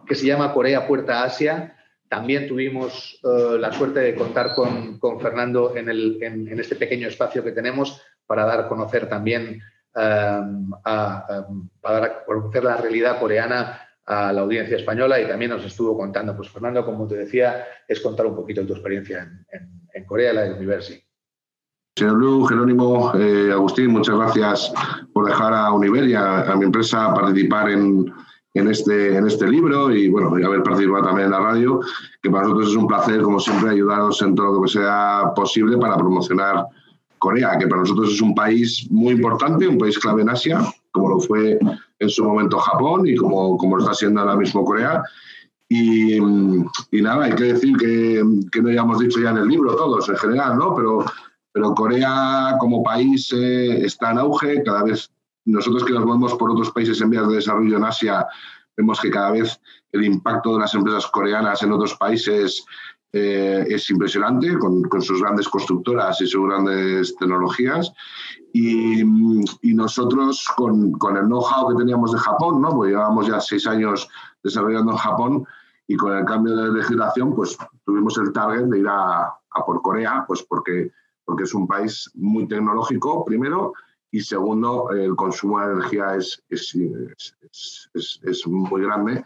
que se llama Corea Puerta Asia. También tuvimos eh, la suerte de contar con, Fernando en, este pequeño espacio que tenemos para dar a conocer también, a, dar a conocer la realidad coreana a la audiencia española y también nos estuvo contando, pues Fernando, como te decía, es contar un poquito de tu experiencia en, en, Corea, la University. Señor Lu, Jerónimo, eh, Agustín, muchas gracias por dejar a Univer y a, mi empresa participar en, en, este, en este libro y bueno, y haber participado también en la radio, que para nosotros es un placer, como siempre, ayudaros en todo lo que sea posible para promocionar Corea, que para nosotros es un país muy importante, un país clave en Asia, como lo fue en su momento Japón y como, como lo está siendo ahora mismo Corea. Y, y nada, hay que decir que, que no hayamos dicho ya en el libro todos en general, ¿no? Pero, pero Corea como país eh, está en auge, cada vez nosotros que nos movemos por otros países en vías de desarrollo en Asia, vemos que cada vez el impacto de las empresas coreanas en otros países eh, es impresionante con, con, sus grandes constructoras y sus grandes tecnologías. Y, y nosotros, con, con el know-how que teníamos de Japón, ¿no? porque llevábamos ya seis años desarrollando en Japón, y con el cambio de legislación, pues tuvimos el target de ir a, a por Corea, pues porque, porque es un país muy tecnológico, primero, y segundo, el consumo de energía es, es, es, es, muy grande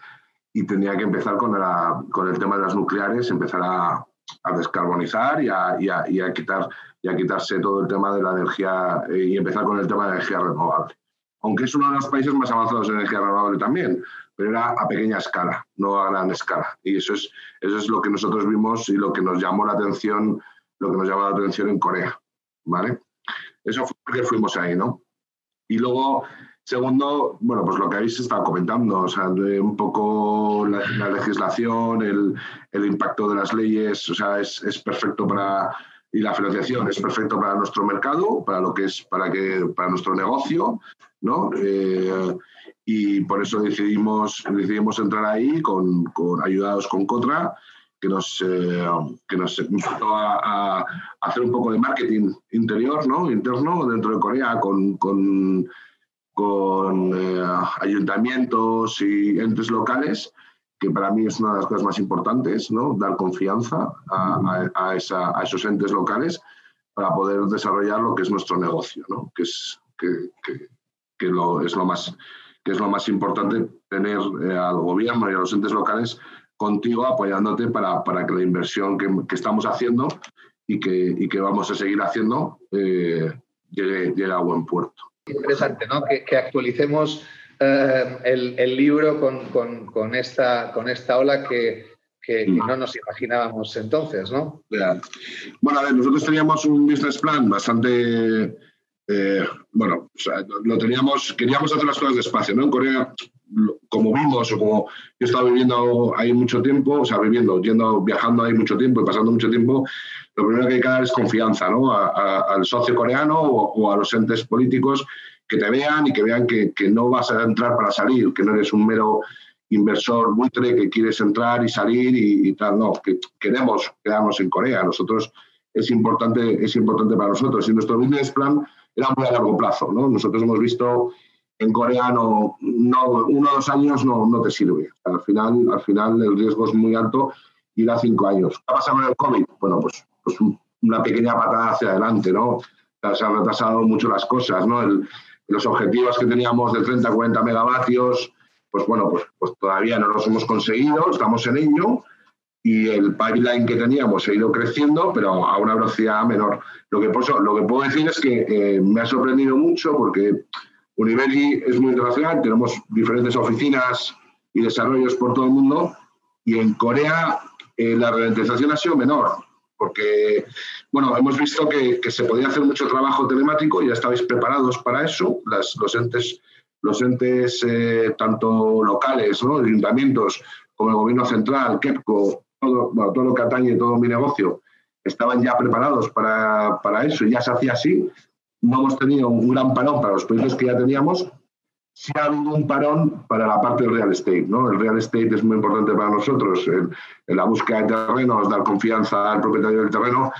y tenía que empezar con, la, con el tema de las nucleares, empezar a, a descarbonizar y a, y, a, y a, quitar, y a quitarse todo el tema de la energía eh, y empezar con el tema de energía renovable. Aunque es uno de los países más avanzados en energía renovable también, pero era a pequeña escala, no a gran escala. Y eso es, eso es lo que nosotros vimos y lo que nos llamó la atención, lo que nos llamó la atención en Corea. ¿vale? Eso fue porque fuimos ahí, ¿no? Y luego Segundo, bueno, pues lo que habéis estado comentando, o sea, un poco la, legislación, el, el, impacto de las leyes, o sea, es, es, perfecto para, y la financiación es perfecto para nuestro mercado, para lo que es, para que, para nuestro negocio, ¿no? Eh, y por eso decidimos, decidimos entrar ahí con, con ayudados con Cotra, que nos, eh, que nos invitó a, hacer un poco de marketing interior, ¿no? Interno dentro de Corea con, con con eh, ayuntamientos y entes locales, que para mí es una de las cosas más importantes, ¿no? dar confianza a, esos entes locales para poder desarrollar lo que es nuestro negocio, ¿no? que, es, que, lo, es, lo más, que es lo más importante, tener eh, al gobierno y a los entes locales contigo apoyándote para, para que la inversión que, que, estamos haciendo y que, y que vamos a seguir haciendo eh, llegue, llegue a buen puerto interesante, ¿no? Que, actualicemos eh, el, libro con, esta, con esta ola que, mm. no nos imaginábamos entonces, ¿no? Bueno, a ver, nosotros teníamos un business plan bastante, eh, bueno, lo teníamos, queríamos hacer las cosas despacio, ¿no? En Corea, como vimos o como yo he estado viviendo ahí mucho tiempo, o sea, viviendo, yendo, viajando ahí mucho tiempo y pasando mucho tiempo, lo primero que hay que dar es confianza ¿no? al socio coreano o, a los entes políticos que te vean y que vean que, que, no vas a entrar para salir, que no eres un mero inversor buitre que quieres entrar y salir y, tal, no, que queremos quedarnos en Corea. Nosotros es importante, es importante para nosotros y nuestro business plan era muy a largo plazo. ¿no? Nosotros hemos visto en Corea no, no, uno o dos años no, no te sirve. Al final, al final el riesgo es muy alto y da cinco años. ¿Qué ha pasado con el COVID? Bueno, pues pues una pequeña patada hacia adelante, ¿no? Se han retrasado mucho las cosas, ¿no? Los objetivos que teníamos de 30 a 40 megavatios, pues bueno, pues, pues todavía no los hemos conseguido, estamos en ello y el pipeline que teníamos ha ido creciendo, pero a una velocidad menor. Lo que, puedo decir es que eh, me ha sorprendido mucho porque Univergi es muy internacional, tenemos diferentes oficinas y desarrollos por todo el mundo y en Corea eh, la ralentización ha sido menor, porque, bueno, hemos visto que, se podía hacer mucho trabajo telemático, ya estabais preparados para eso, los entes, los entes eh, tanto locales, ¿no? ayuntamientos, como el gobierno central, KEPCO, todo, todo lo que atañe todo mi negocio, estaban ya preparados para, para eso y ya se hacía así. No hemos tenido un gran parón para los proyectos que ya teníamos, sí ha habido un parón para la parte del real estate. ¿no? El real estate es muy importante para nosotros. En, la búsqueda de terrenos, dar confianza al propietario del terreno.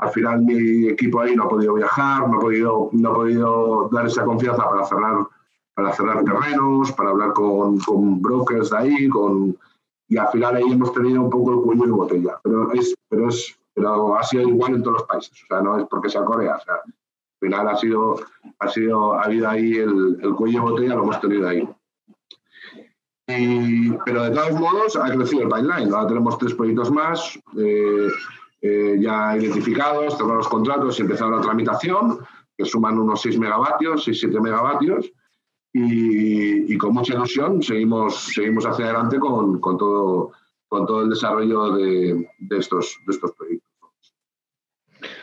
Al final mi equipo ahí no ha podido viajar, no ha podido, no ha podido dar esa confianza para cerrar, para cerrar terrenos, para hablar con, con brokers de ahí, con, y al final ahí hemos tenido un poco el cuello de botella. Pero, es, pero, es, pero ha sido igual en todos los países. O sea, no es porque sea Corea. O sea, al final ha sido, ha sido, ha habido ahí el, el cuello de botella, lo hemos tenido ahí. pero de todos modos ha crecido el pipeline. Ahora tenemos tres proyectos más eh, eh, ya identificados, tenemos los contratos y empezado la tramitación, que suman unos 6 megavatios, 6-7 megavatios. Y, y, con mucha ilusión seguimos, seguimos hacia adelante con, con, todo, con todo el desarrollo de, de, estos, de estos proyectos.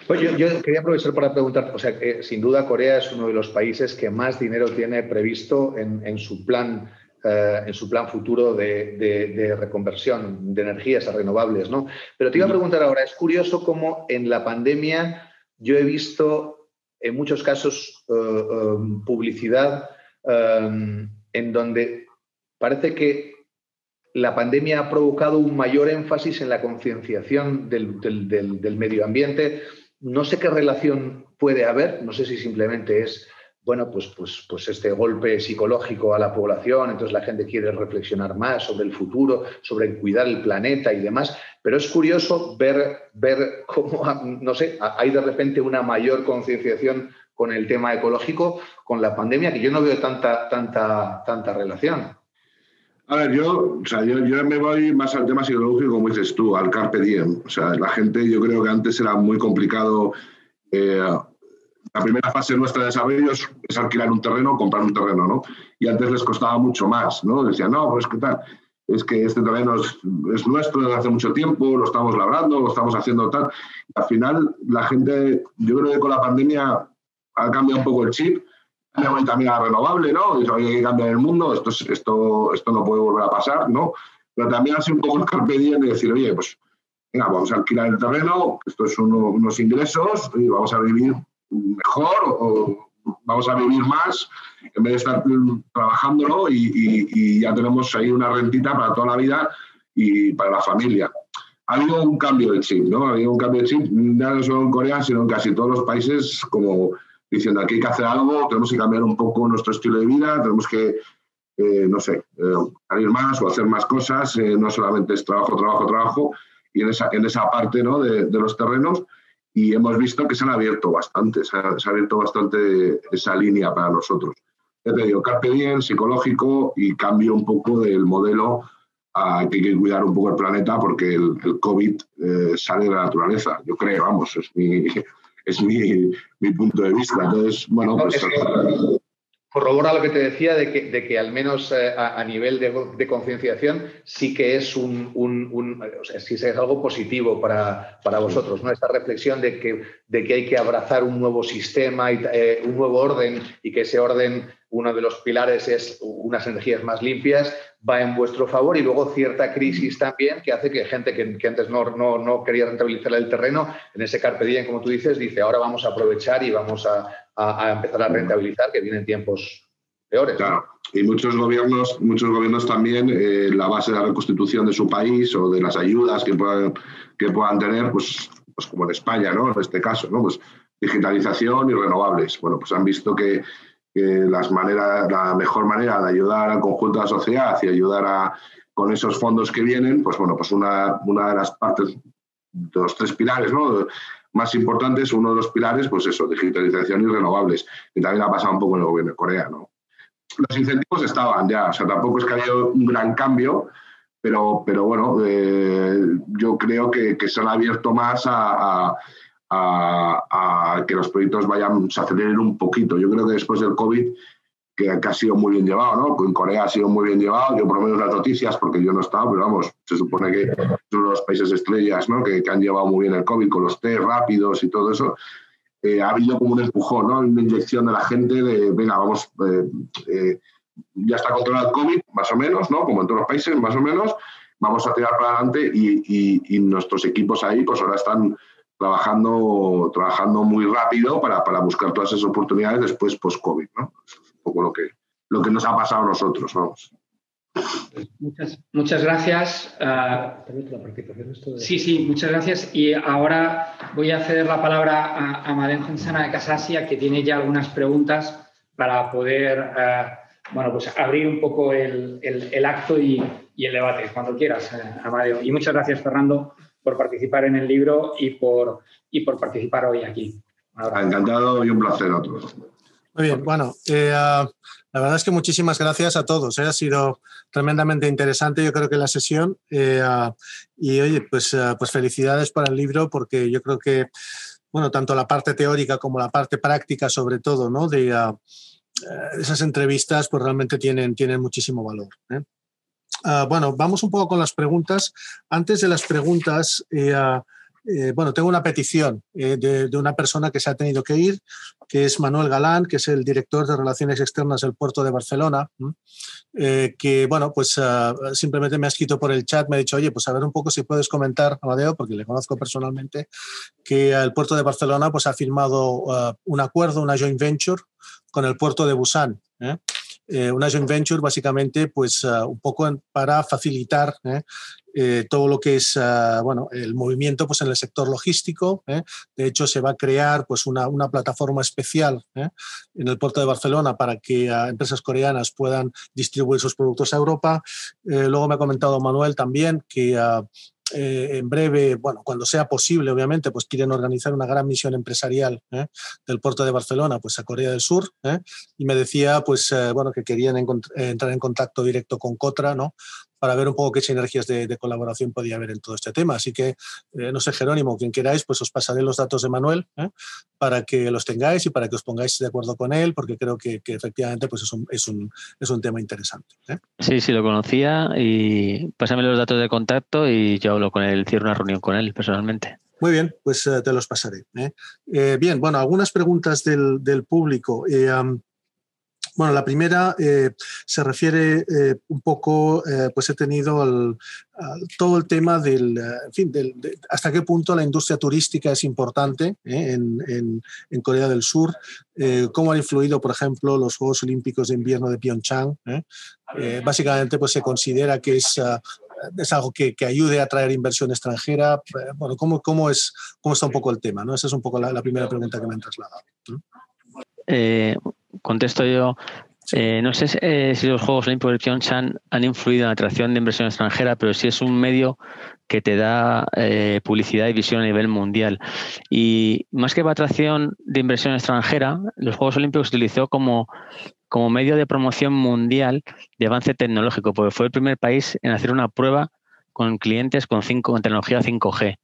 Pues yo, quería aprovechar para preguntar, o sea, que sin duda Corea es uno de los países que más dinero tiene previsto en, su plan eh, en su plan futuro de, reconversión de energías a renovables, ¿no? Pero te iba a preguntar ahora, es curioso cómo en la pandemia yo he visto en muchos casos eh, eh, publicidad en donde parece que la pandemia ha provocado un mayor énfasis en la concienciación del medio ambiente no sé qué relación puede haber, no sé si simplemente es, bueno, pues, pues, pues este golpe psicológico a la población, entonces la gente quiere reflexionar más sobre el futuro, sobre cuidar el planeta y demás, pero es curioso ver, ver cómo, no sé, hay de repente una mayor concienciación con el tema ecológico con la pandemia, que yo no veo tanta, tanta, tanta relación. A ver, yo, o sea, yo, me voy más al tema psicológico, como dices tú, al carpe diem. O sea, la gente, yo creo que antes era muy complicado. Eh, la primera fase nuestra de desarrollo es, alquilar un terreno, comprar un terreno, ¿no? Y antes les costaba mucho más, ¿no? Decían, no, pues qué tal, es que este terreno es, es, nuestro desde hace mucho tiempo, lo estamos labrando, lo estamos haciendo tal. Y al final, la gente, yo creo que con la pandemia ha cambiado un poco el chip también a renovable, ¿no? Hay que cambiar el mundo, esto, esto, esto no puede volver a pasar, ¿no? Pero también hace un poco el carpe de decir, oye, pues venga, vamos a alquilar el terreno, esto es unos ingresos y vamos a vivir mejor o vamos a vivir más en vez de estar trabajándolo y, ya tenemos ahí una rentita para toda la vida y para la familia. Ha habido un cambio de chip, ¿no? Ha habido un cambio de chip, no solo en Corea, sino en casi todos los países como diciendo aquí hay que hacer algo, tenemos que cambiar un poco nuestro estilo de vida, tenemos que, eh, no sé, eh, salir más o hacer más cosas, eh, no solamente es trabajo, trabajo, trabajo, y en esa, en esa parte ¿no? de, de, los terrenos, y hemos visto que se han abierto bastante, se ha, se ha, abierto bastante esa línea para nosotros. Ya te digo, carpe diem, psicológico y cambio un poco del modelo a que hay que cuidar un poco el planeta porque el, el COVID sale de la naturaleza, yo creo, vamos, es mi, es mi, mi punto de vista. Entonces, bueno, pues... corrobora lo que te decía de que, de que al menos eh, a, nivel de, de, concienciación sí que es un, un, un, o sea, sí es algo positivo para, para vosotros, ¿no? Esta reflexión de que, de que hay que abrazar un nuevo sistema, y, eh, un nuevo orden y que ese orden, uno de los pilares es unas energías más limpias, va en vuestro favor y luego cierta crisis también que hace que gente que, que antes no, no, no, quería rentabilizar el terreno, en ese carpe diem, como tú dices, dice ahora vamos a aprovechar y vamos a, a, empezar a rentabilizar, que vienen tiempos peores. Claro. Y muchos gobiernos, muchos gobiernos también, eh, la base de la reconstitución de su país o de las ayudas que puedan, que puedan tener, pues, pues como en España, ¿no? En este caso, ¿no? Pues digitalización y renovables. Bueno, pues han visto que, que las maneras, la mejor manera de ayudar al conjunto de la sociedad y ayudar a, con esos fondos que vienen, pues bueno, pues una, una de las partes, de los tres pilares, ¿no? más importantes, uno de los pilares, pues eso, digitalización y renovables, que también ha pasado un poco en el gobierno de Corea, ¿no? Los incentivos estaban ya, o sea, tampoco es que haya un gran cambio, pero, pero bueno, eh, yo creo que, que, se han abierto más a, a, a, que los proyectos vayan, se aceleren un poquito. Yo creo que después del COVID que, ha sido muy bien llevado, ¿no? En Corea ha sido muy bien llevado, yo por lo menos las noticias, porque yo no he estado, pero vamos, se supone que son los países estrellas, ¿no? Que, han llevado muy bien el COVID con los test rápidos y todo eso. Eh, ha habido como un empujón, ¿no? Una inyección de la gente de, venga, vamos, eh, eh, ya está controlado el COVID, más o menos, ¿no? Como en todos los países, más o menos, vamos a tirar para adelante y, y nuestros equipos ahí, pues ahora están trabajando, trabajando muy rápido para, para buscar todas esas oportunidades después post-COVID, ¿no? poco lo que, lo que nos ha pasado a nosotros. Vamos. Muchas, muchas gracias. sí, sí, muchas gracias. Y ahora voy a ceder la palabra a, a Madeleine Gensana de Casasia, que tiene ya algunas preguntas para poder eh, bueno, pues abrir un poco el, el, acto y, y, el debate, cuando quieras, eh, Amadeo. Y muchas gracias, Fernando, por participar en el libro y por, y por participar hoy aquí. Encantado y un placer a todos. Muy bien, bueno, eh, ah, la verdad es que muchísimas gracias a todos. Eh, ha sido tremendamente interesante, yo creo que la sesión. Eh, ah, y oye, pues, ah, pues felicidades para el libro, porque yo creo que, bueno, tanto la parte teórica como la parte práctica, sobre todo, ¿no? De esas entrevistas, pues realmente tienen, tienen muchísimo valor. Bueno, vamos un poco con las preguntas. Antes de las preguntas, eh, bueno, tengo una petición eh, de, una persona que se ha tenido que ir, que es Manuel Galán, que es el director de Relaciones Externas del Puerto de Barcelona, eh, que, bueno, pues ah, simplemente me ha escrito por el chat, me ha dicho, oye, pues a ver un poco si puedes comentar, Amadeo, porque le conozco personalmente, que el Puerto de Barcelona pues ha firmado ah, un acuerdo, una joint venture con el Puerto de Busan. Eh, una joint venture básicamente pues ah, un poco para facilitar ¿eh? Eh, todo lo que es ah, bueno, el movimiento pues, en el sector logístico. De hecho, se va a crear pues, una, una plataforma especial en el puerto de Barcelona para que ah, empresas coreanas puedan distribuir sus productos a Europa. luego me ha comentado Manuel también que eh, en breve, bueno, cuando sea posible, obviamente, pues quieren organizar una gran misión empresarial ¿eh? del puerto de Barcelona, pues a Corea del Sur, ¿eh? y me decía, pues, bueno, que querían entrar en contacto directo con Cotra, ¿no? Para ver un poco qué sinergias de, colaboración podía haber en todo este tema. Así que, eh, no sé, Jerónimo, quien queráis, pues os pasaré los datos de Manuel ¿eh? para que los tengáis y para que os pongáis de acuerdo con él, porque creo que, efectivamente pues es, un, es, un, es un tema interesante. ¿eh? Sí, sí, lo conocía y pásame los datos de contacto y yo hablo con él, cierro una reunión con él personalmente. Muy bien, pues te los pasaré. bien, bueno, algunas preguntas del, del público. Bueno, la primera eh, se refiere eh, un poco, eh, pues he tenido todo el tema del, en fin, hasta qué punto la industria turística es importante en, en, Corea del Sur, cómo han influido, por ejemplo, los Juegos Olímpicos de Invierno de Pyeongchang. básicamente, pues se considera que es es algo que, que, ayude a atraer inversión extranjera. Bueno, ¿cómo, cómo, es, cómo está un poco el tema? ¿no? Esa es un poco la, primera pregunta que me han trasladado contesto yo. Eh, no sé eh, si los Juegos Olímpicos de Pyeongchang han influido en la atracción de inversión extranjera, pero sí es un medio que te da eh, publicidad y visión a nivel mundial. Y más que para atracción de inversión extranjera, los Juegos Olímpicos se utilizó como, como medio de promoción mundial de avance tecnológico, porque fue el primer país en hacer una prueba con clientes con, con tecnología 5G.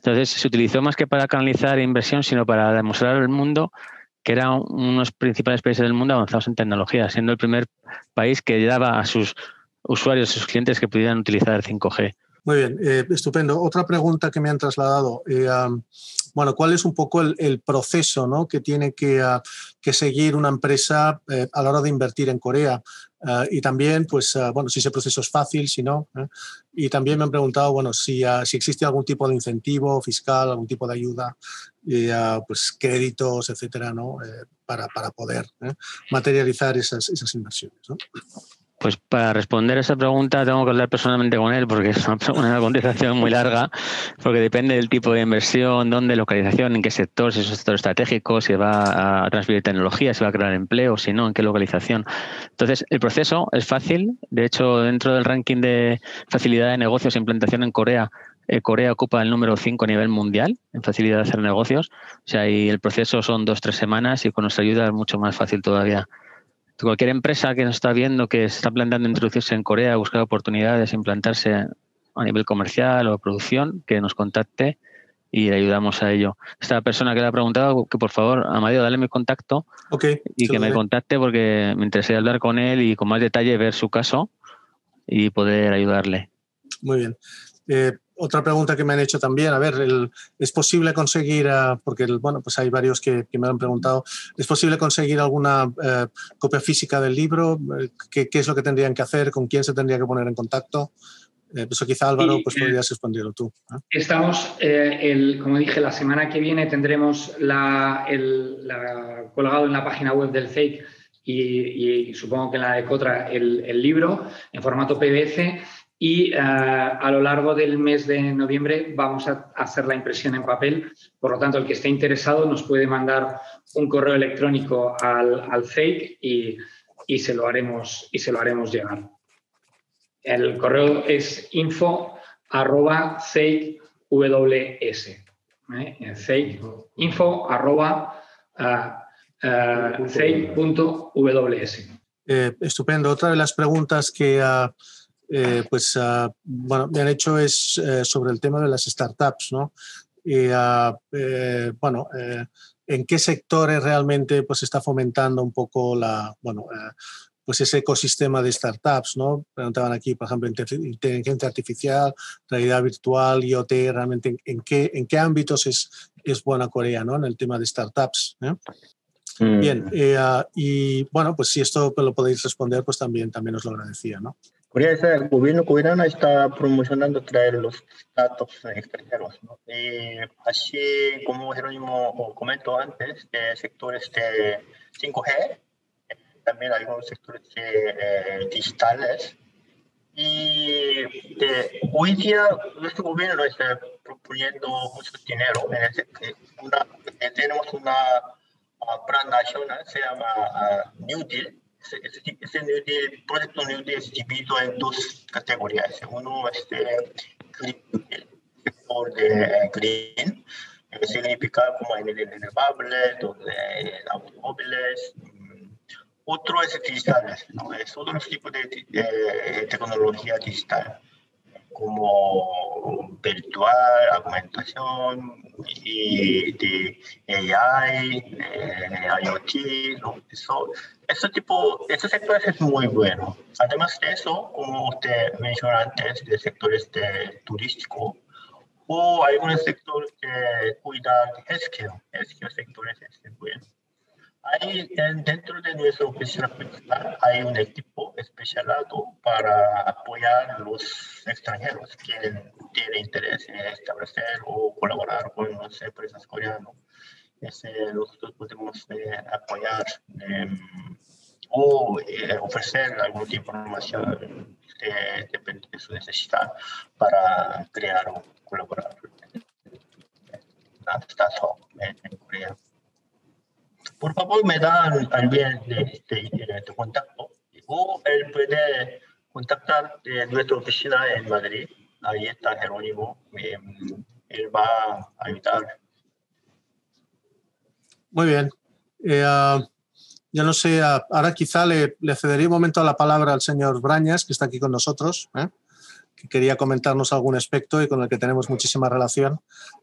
Entonces se utilizó más que para canalizar inversión, sino para demostrar al mundo que era uno de los principales países del mundo avanzados en tecnología, siendo el primer país que daba a sus usuarios, a sus clientes que pudieran utilizar el 5G. Muy bien, eh, estupendo. Otra pregunta que me han trasladado. Eh, bueno, ¿cuál es un poco el, proceso ¿no? que tiene que, ah, seguir una empresa eh, a la hora de invertir en Corea? Ah, y también, pues, ah, bueno, si ese proceso es fácil, si no. Y también me han preguntado, bueno, si, si existe algún tipo de incentivo fiscal, algún tipo de ayuda, pues créditos, etcétera, ¿no? para, para, poder materializar esas, esas inversiones. ¿no? Pues para responder a esa pregunta tengo que hablar personalmente con él porque es una, contestación muy larga, porque depende del tipo de inversión, dónde, localización, en qué sector, si es un sector estratégico, si va a transferir tecnología, si va a crear empleo, si no, en qué localización. Entonces, el proceso es fácil. De hecho, dentro del ranking de facilidad de negocios e implantación en Corea, eh, Corea ocupa el número 5 a nivel mundial en facilidad de hacer negocios. O sea, y el proceso son dos, tres semanas y con nuestra ayuda es mucho más fácil todavía cualquier empresa que nos está viendo que está planteando introducirse en Corea, buscar oportunidades, implantarse a nivel comercial o producción, que nos contacte y le ayudamos a ello. Esta persona que le ha preguntado, que por favor, Amadeo, dale mi contacto y que me contacte porque me interesaría hablar con él y con más detalle ver su caso y poder ayudarle. Muy bien. Eh, otra pregunta que me han hecho también, a ver, ¿es posible conseguir, ah, porque bueno, pues hay varios que, me han preguntado, ¿es posible conseguir alguna eh, copia física del libro? Eh, ¿Qué, es lo que tendrían que hacer? ¿Con quién se tendría que poner en contacto? eso quizá Álvaro, pues podrías responderlo tú. Estamos, el, como dije, la semana que viene tendremos la, colgado en la página web del FAKE y, supongo que en la de Cotra el, el libro en formato PDF y eh, a lo largo del mes de noviembre vamos a hacer la impresión en papel. Por lo tanto, el que esté interesado nos puede mandar un correo electrónico al, al fake y, y, se lo haremos, y se lo haremos llegar. El correo es info arroba fake ws. ¿eh? Fake, info arroba uh, fake.ws. Eh, estupendo. Otra de las preguntas que... Uh eh, pues ah, bueno, me han hecho es eh, sobre el tema de las startups, ¿no? Y eh, bueno, ¿en qué sectores realmente pues está fomentando un poco la, bueno, pues ese ecosistema de startups, ¿no? Preguntaban aquí, por ejemplo, inteligencia artificial, realidad virtual, IoT, realmente en, qué, en qué ámbitos es, es buena Corea, ¿no? En el tema de startups. Mm. Bien, ah, y bueno, pues si esto lo podéis responder, pues también, también os lo agradecía, ¿no? Corea, el gobierno coreano está promocionando traer los datos extranjeros. ¿no? Y así como Jerónimo comentó antes, de sectores de 5G, también algunos sectores eh, digitales. Y hoy día nuestro gobierno está proponiendo mucho dinero. tenemos una plan nacional, se llama uh, New Deal ese, New Deal, proyecto New Deal dividido en dos categorías. Uno es de green, sector de green, que significa como energía renovable, automóviles. Otro es digital, ¿no? es otro tipo de tecnología digital como virtual, augmentación y de AI, eh, IoT, eso, ese tipo, ese sector es muy bueno. Además de eso, como usted mencionó antes, de sectores de turístico o algunos sectores de cuidar de healthcare, healthcare sectores es bueno. Hay, dentro de nuestra oficina principal hay un equipo especializado para apoyar a los extranjeros que tienen interés en establecer o colaborar con las empresas coreanas. Nosotros podemos eh, apoyar em, o eh, ofrecer alguna información que depende de su necesidad para crear o colaborar startup en Corea. Por favor, me dan también este, este contacto o él puede contactar de nuestra oficina en Madrid. Ahí está Jerónimo. él va a ayudar. Muy bien. Eh, uh, yo no sé, uh, ahora quizá le, le, cedería un momento la palabra al señor Brañas, que está aquí con nosotros. ¿eh? que quería comentarnos algún aspecto y con el que tenemos muchísima relación.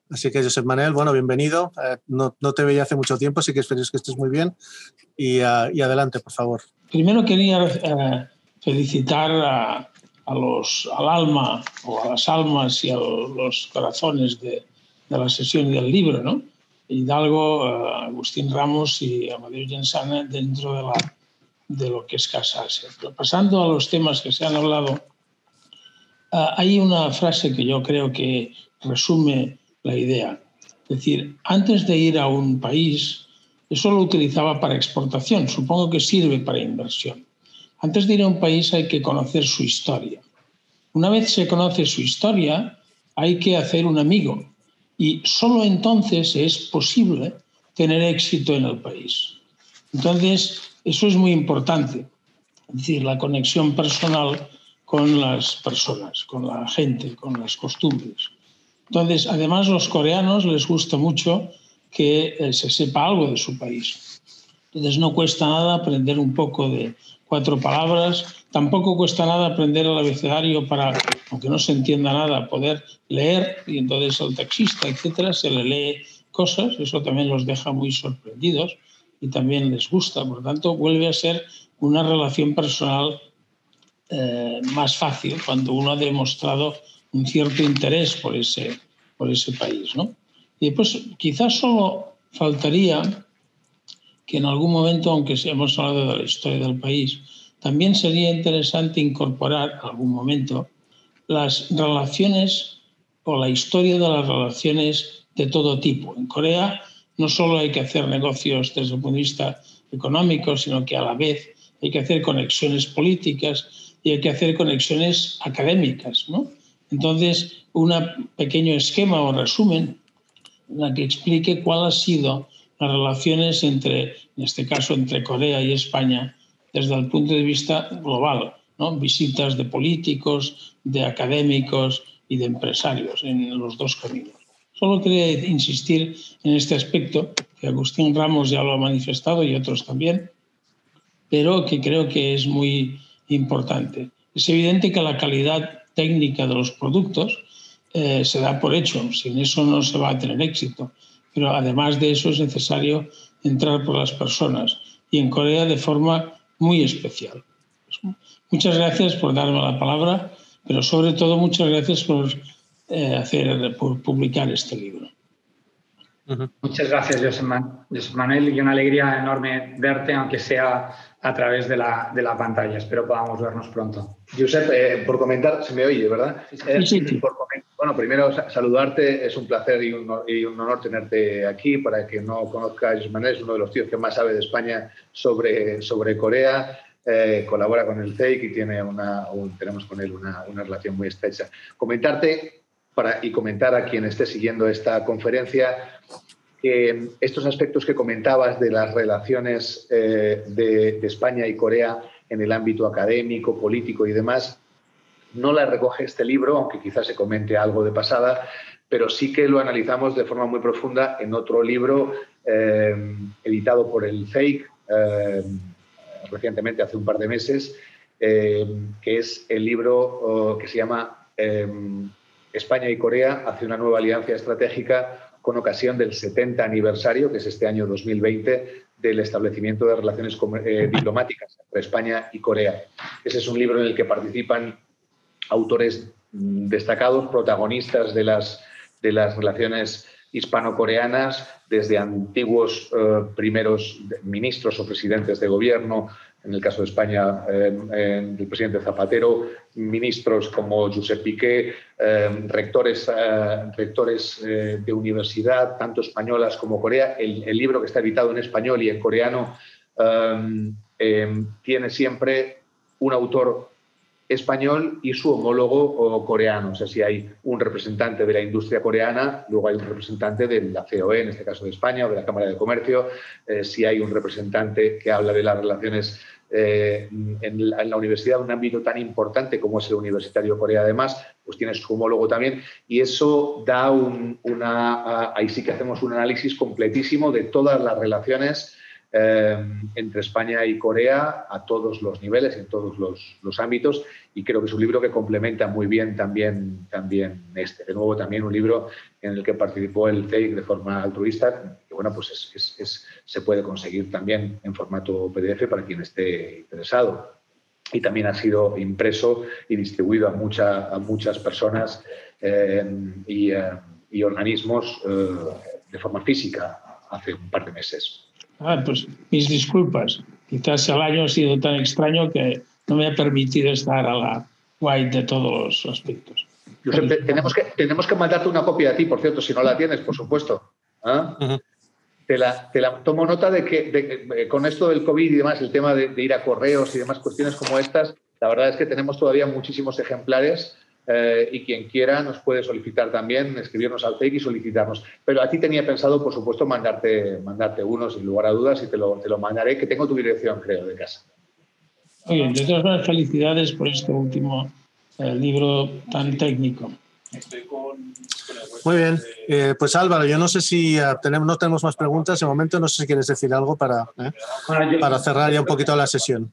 Así que, José Manuel, bueno, bienvenido. Eh, no, te veía hace mucho tiempo, así que espero que estés muy bien. Y, uh, y adelante, por favor. Primero quería uh, felicitar a, los, al alma o a las almas y a los corazones de, de la sesión del libro, ¿no? Hidalgo, uh, Agustín Ramos y Amadeo Gensana dentro de, la, de lo que es casarse. Pero pasando a los temas que se han hablado, Ah, hay una frase que yo creo que resume la idea. Es decir, antes de ir a un país, eso lo utilizaba para exportación, supongo que sirve para inversión. Antes de ir a un país hay que conocer su historia. Una vez se conoce su historia, hay que hacer un amigo y solo entonces es posible tener éxito en el país. Entonces, eso es muy importante. Es decir, la conexión personal con las personas, con la gente, con las costumbres. Entonces, además, los coreanos les gusta mucho que eh, se sepa algo de su país. Entonces, no cuesta nada aprender un poco de cuatro palabras, tampoco cuesta nada aprender el abecedario para aunque no se entienda nada, poder leer y entonces el taxista, etcétera, se le lee cosas, eso también los deja muy sorprendidos y también les gusta. Por lo tanto, vuelve a ser una relación personal eh, más fácil cuando uno ha demostrado un cierto interés por ese, por ese país. ¿no? Y después, quizás solo faltaría que en algún momento, aunque hemos hablado de la historia del país, también sería interesante incorporar en algún momento las relaciones o la historia de las relaciones de todo tipo. En Corea no solo hay que hacer negocios desde el punto de vista económico, sino que a la vez hay que hacer conexiones políticas y hay que hacer conexiones académicas. ¿no? Entonces, un pequeño esquema o resumen en la que explique cuál ha sido las relaciones entre, en este caso, entre Corea y España desde el punto de vista global, ¿no? visitas de políticos, de académicos y de empresarios en los dos caminos. Solo quería insistir en este aspecto, que Agustín Ramos ya lo ha manifestado y otros también, pero que creo que es muy importante. Es evidente que la calidad técnica de los productos eh, se da por hecho, sin eso no se va a tener éxito pero además de eso es necesario entrar por las personas y en Corea de forma muy especial. Muchas gracias por darme la palabra, pero sobre todo muchas gracias por, eh, hacer, por publicar este libro. Muchas gracias, José, Manuel, y una alegría enorme verte, aunque sea a través de la, de la pantalla. Espero podamos vernos pronto. Josep, eh, por comentar, se me oye, ¿verdad? Sí, sí, bueno, primero saludarte, es un placer y un, honor tenerte aquí. Para que no conozca a José Manuel, es uno de los tíos que más sabe de España sobre, sobre Corea. Eh, colabora con el CEIC y tiene una, tenemos con él una, una relación muy estrecha. Comentarte para, y comentar a quien esté siguiendo esta conferencia que estos aspectos que comentabas de las relaciones eh, de, España y Corea en el ámbito académico, político y demás, no las recoge este libro, aunque quizás se comente algo de pasada, pero sí que lo analizamos de forma muy profunda en otro libro eh, editado por el FAKE eh, recientemente, hace un par de meses, que es el libro oh, que se llama España y Corea hacia una nueva alianza estratégica con ocasión del 70 aniversario, que es este año 2020, del establecimiento de relaciones eh, diplomáticas entre España y Corea. Ese es un libro en el que participan autores destacados, protagonistas de las, de las relaciones hispano-coreanas, desde antiguos eh, primeros ministros o presidentes de gobierno, en el caso de España, el presidente Zapatero, ministros como Josep Piqué, eh, rectores, eh, rectores eh, de universidad, tanto españolas como Corea. El, libro que está editado en español y en coreano tiene siempre un autor español y su homólogo coreano. O sea, si hay un representante de la industria coreana, luego hay un representante de la COE, en este caso de España, o de la Cámara de Comercio. si hay un representante que habla de las relaciones eh, en, la, universidad, un ámbito tan importante como es el Universitario Corea, además, pues tiene su homólogo también, y eso da una. Ahí sí que hacemos un análisis completísimo de todas las relaciones eh, entre España y Corea a todos los niveles, en todos los, ámbitos, y creo que es un libro que complementa muy bien también, también este. De nuevo, también un libro en el que participó el CEIC de forma altruista, que bueno, pues se puede conseguir también en formato PDF para quien esté interesado. Y también ha sido impreso y distribuido a, a muchas personas eh, eh, y, organismos de forma física hace un par de meses. Ah, pues mis disculpas. Quizás el año ha sido tan extraño que no me ha permitido estar a la guay de todos los aspectos. Tenemos, que, tenemos que mandarte una copia a ti, por cierto, si no la tienes, por supuesto. ¿Ah? te, la, te, la, tomo nota de que con esto del COVID y demás, el tema de, ir a correos y demás cuestiones como estas, la verdad es que tenemos todavía muchísimos ejemplares eh, y quien quiera nos puede solicitar también, escribirnos al fake y solicitarnos. Pero a ti tenía pensado, por supuesto, mandarte, mandarte uno sin lugar a dudas y te lo, te lo mandaré, que tengo tu dirección, creo, de casa. Oye, de todas maneras, felicidades por este último eh, libro tan técnico. Muy bien, eh, pues Álvaro, yo no sé si tenemos, no tenemos más preguntas. De momento no sé si quieres decir algo para, para cerrar ya un poquito la sesión.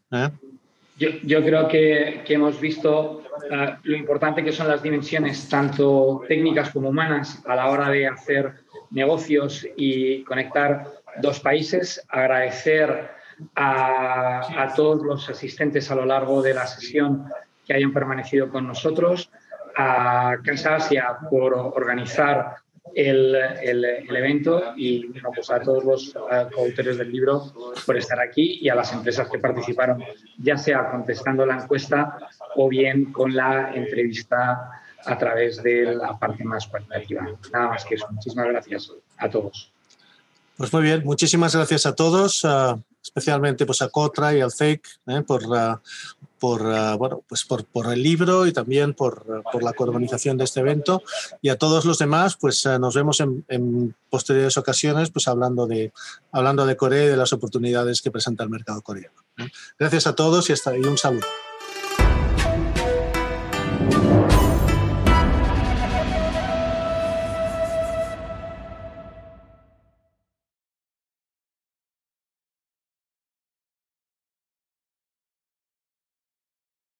yo, creo que, hemos visto eh, lo importante que son las dimensiones, tanto técnicas como humanas, a la hora de hacer negocios y conectar dos países. Agradecer a, a todos los asistentes a lo largo de la sesión que hayan permanecido con nosotros, a Casa Asia por organizar el, el, evento y pues a todos los autores del libro por estar aquí y a las empresas que participaron, ya sea contestando la encuesta o bien con la entrevista a través de la parte más cualitativa. Nada más que eso. Muchísimas gracias a todos. Pues muy bien, muchísimas gracias a todos, especialmente pues a Cotra y al CEIC ¿eh? por, por, uh, bueno, pues por, por, el libro y también por, por, la coorganización de este evento. Y a todos los demás, pues uh, nos vemos en, en, posteriores ocasiones pues hablando de, hablando de Corea y de las oportunidades que presenta el mercado coreano. Gracias a todos y, hasta, y un saludo.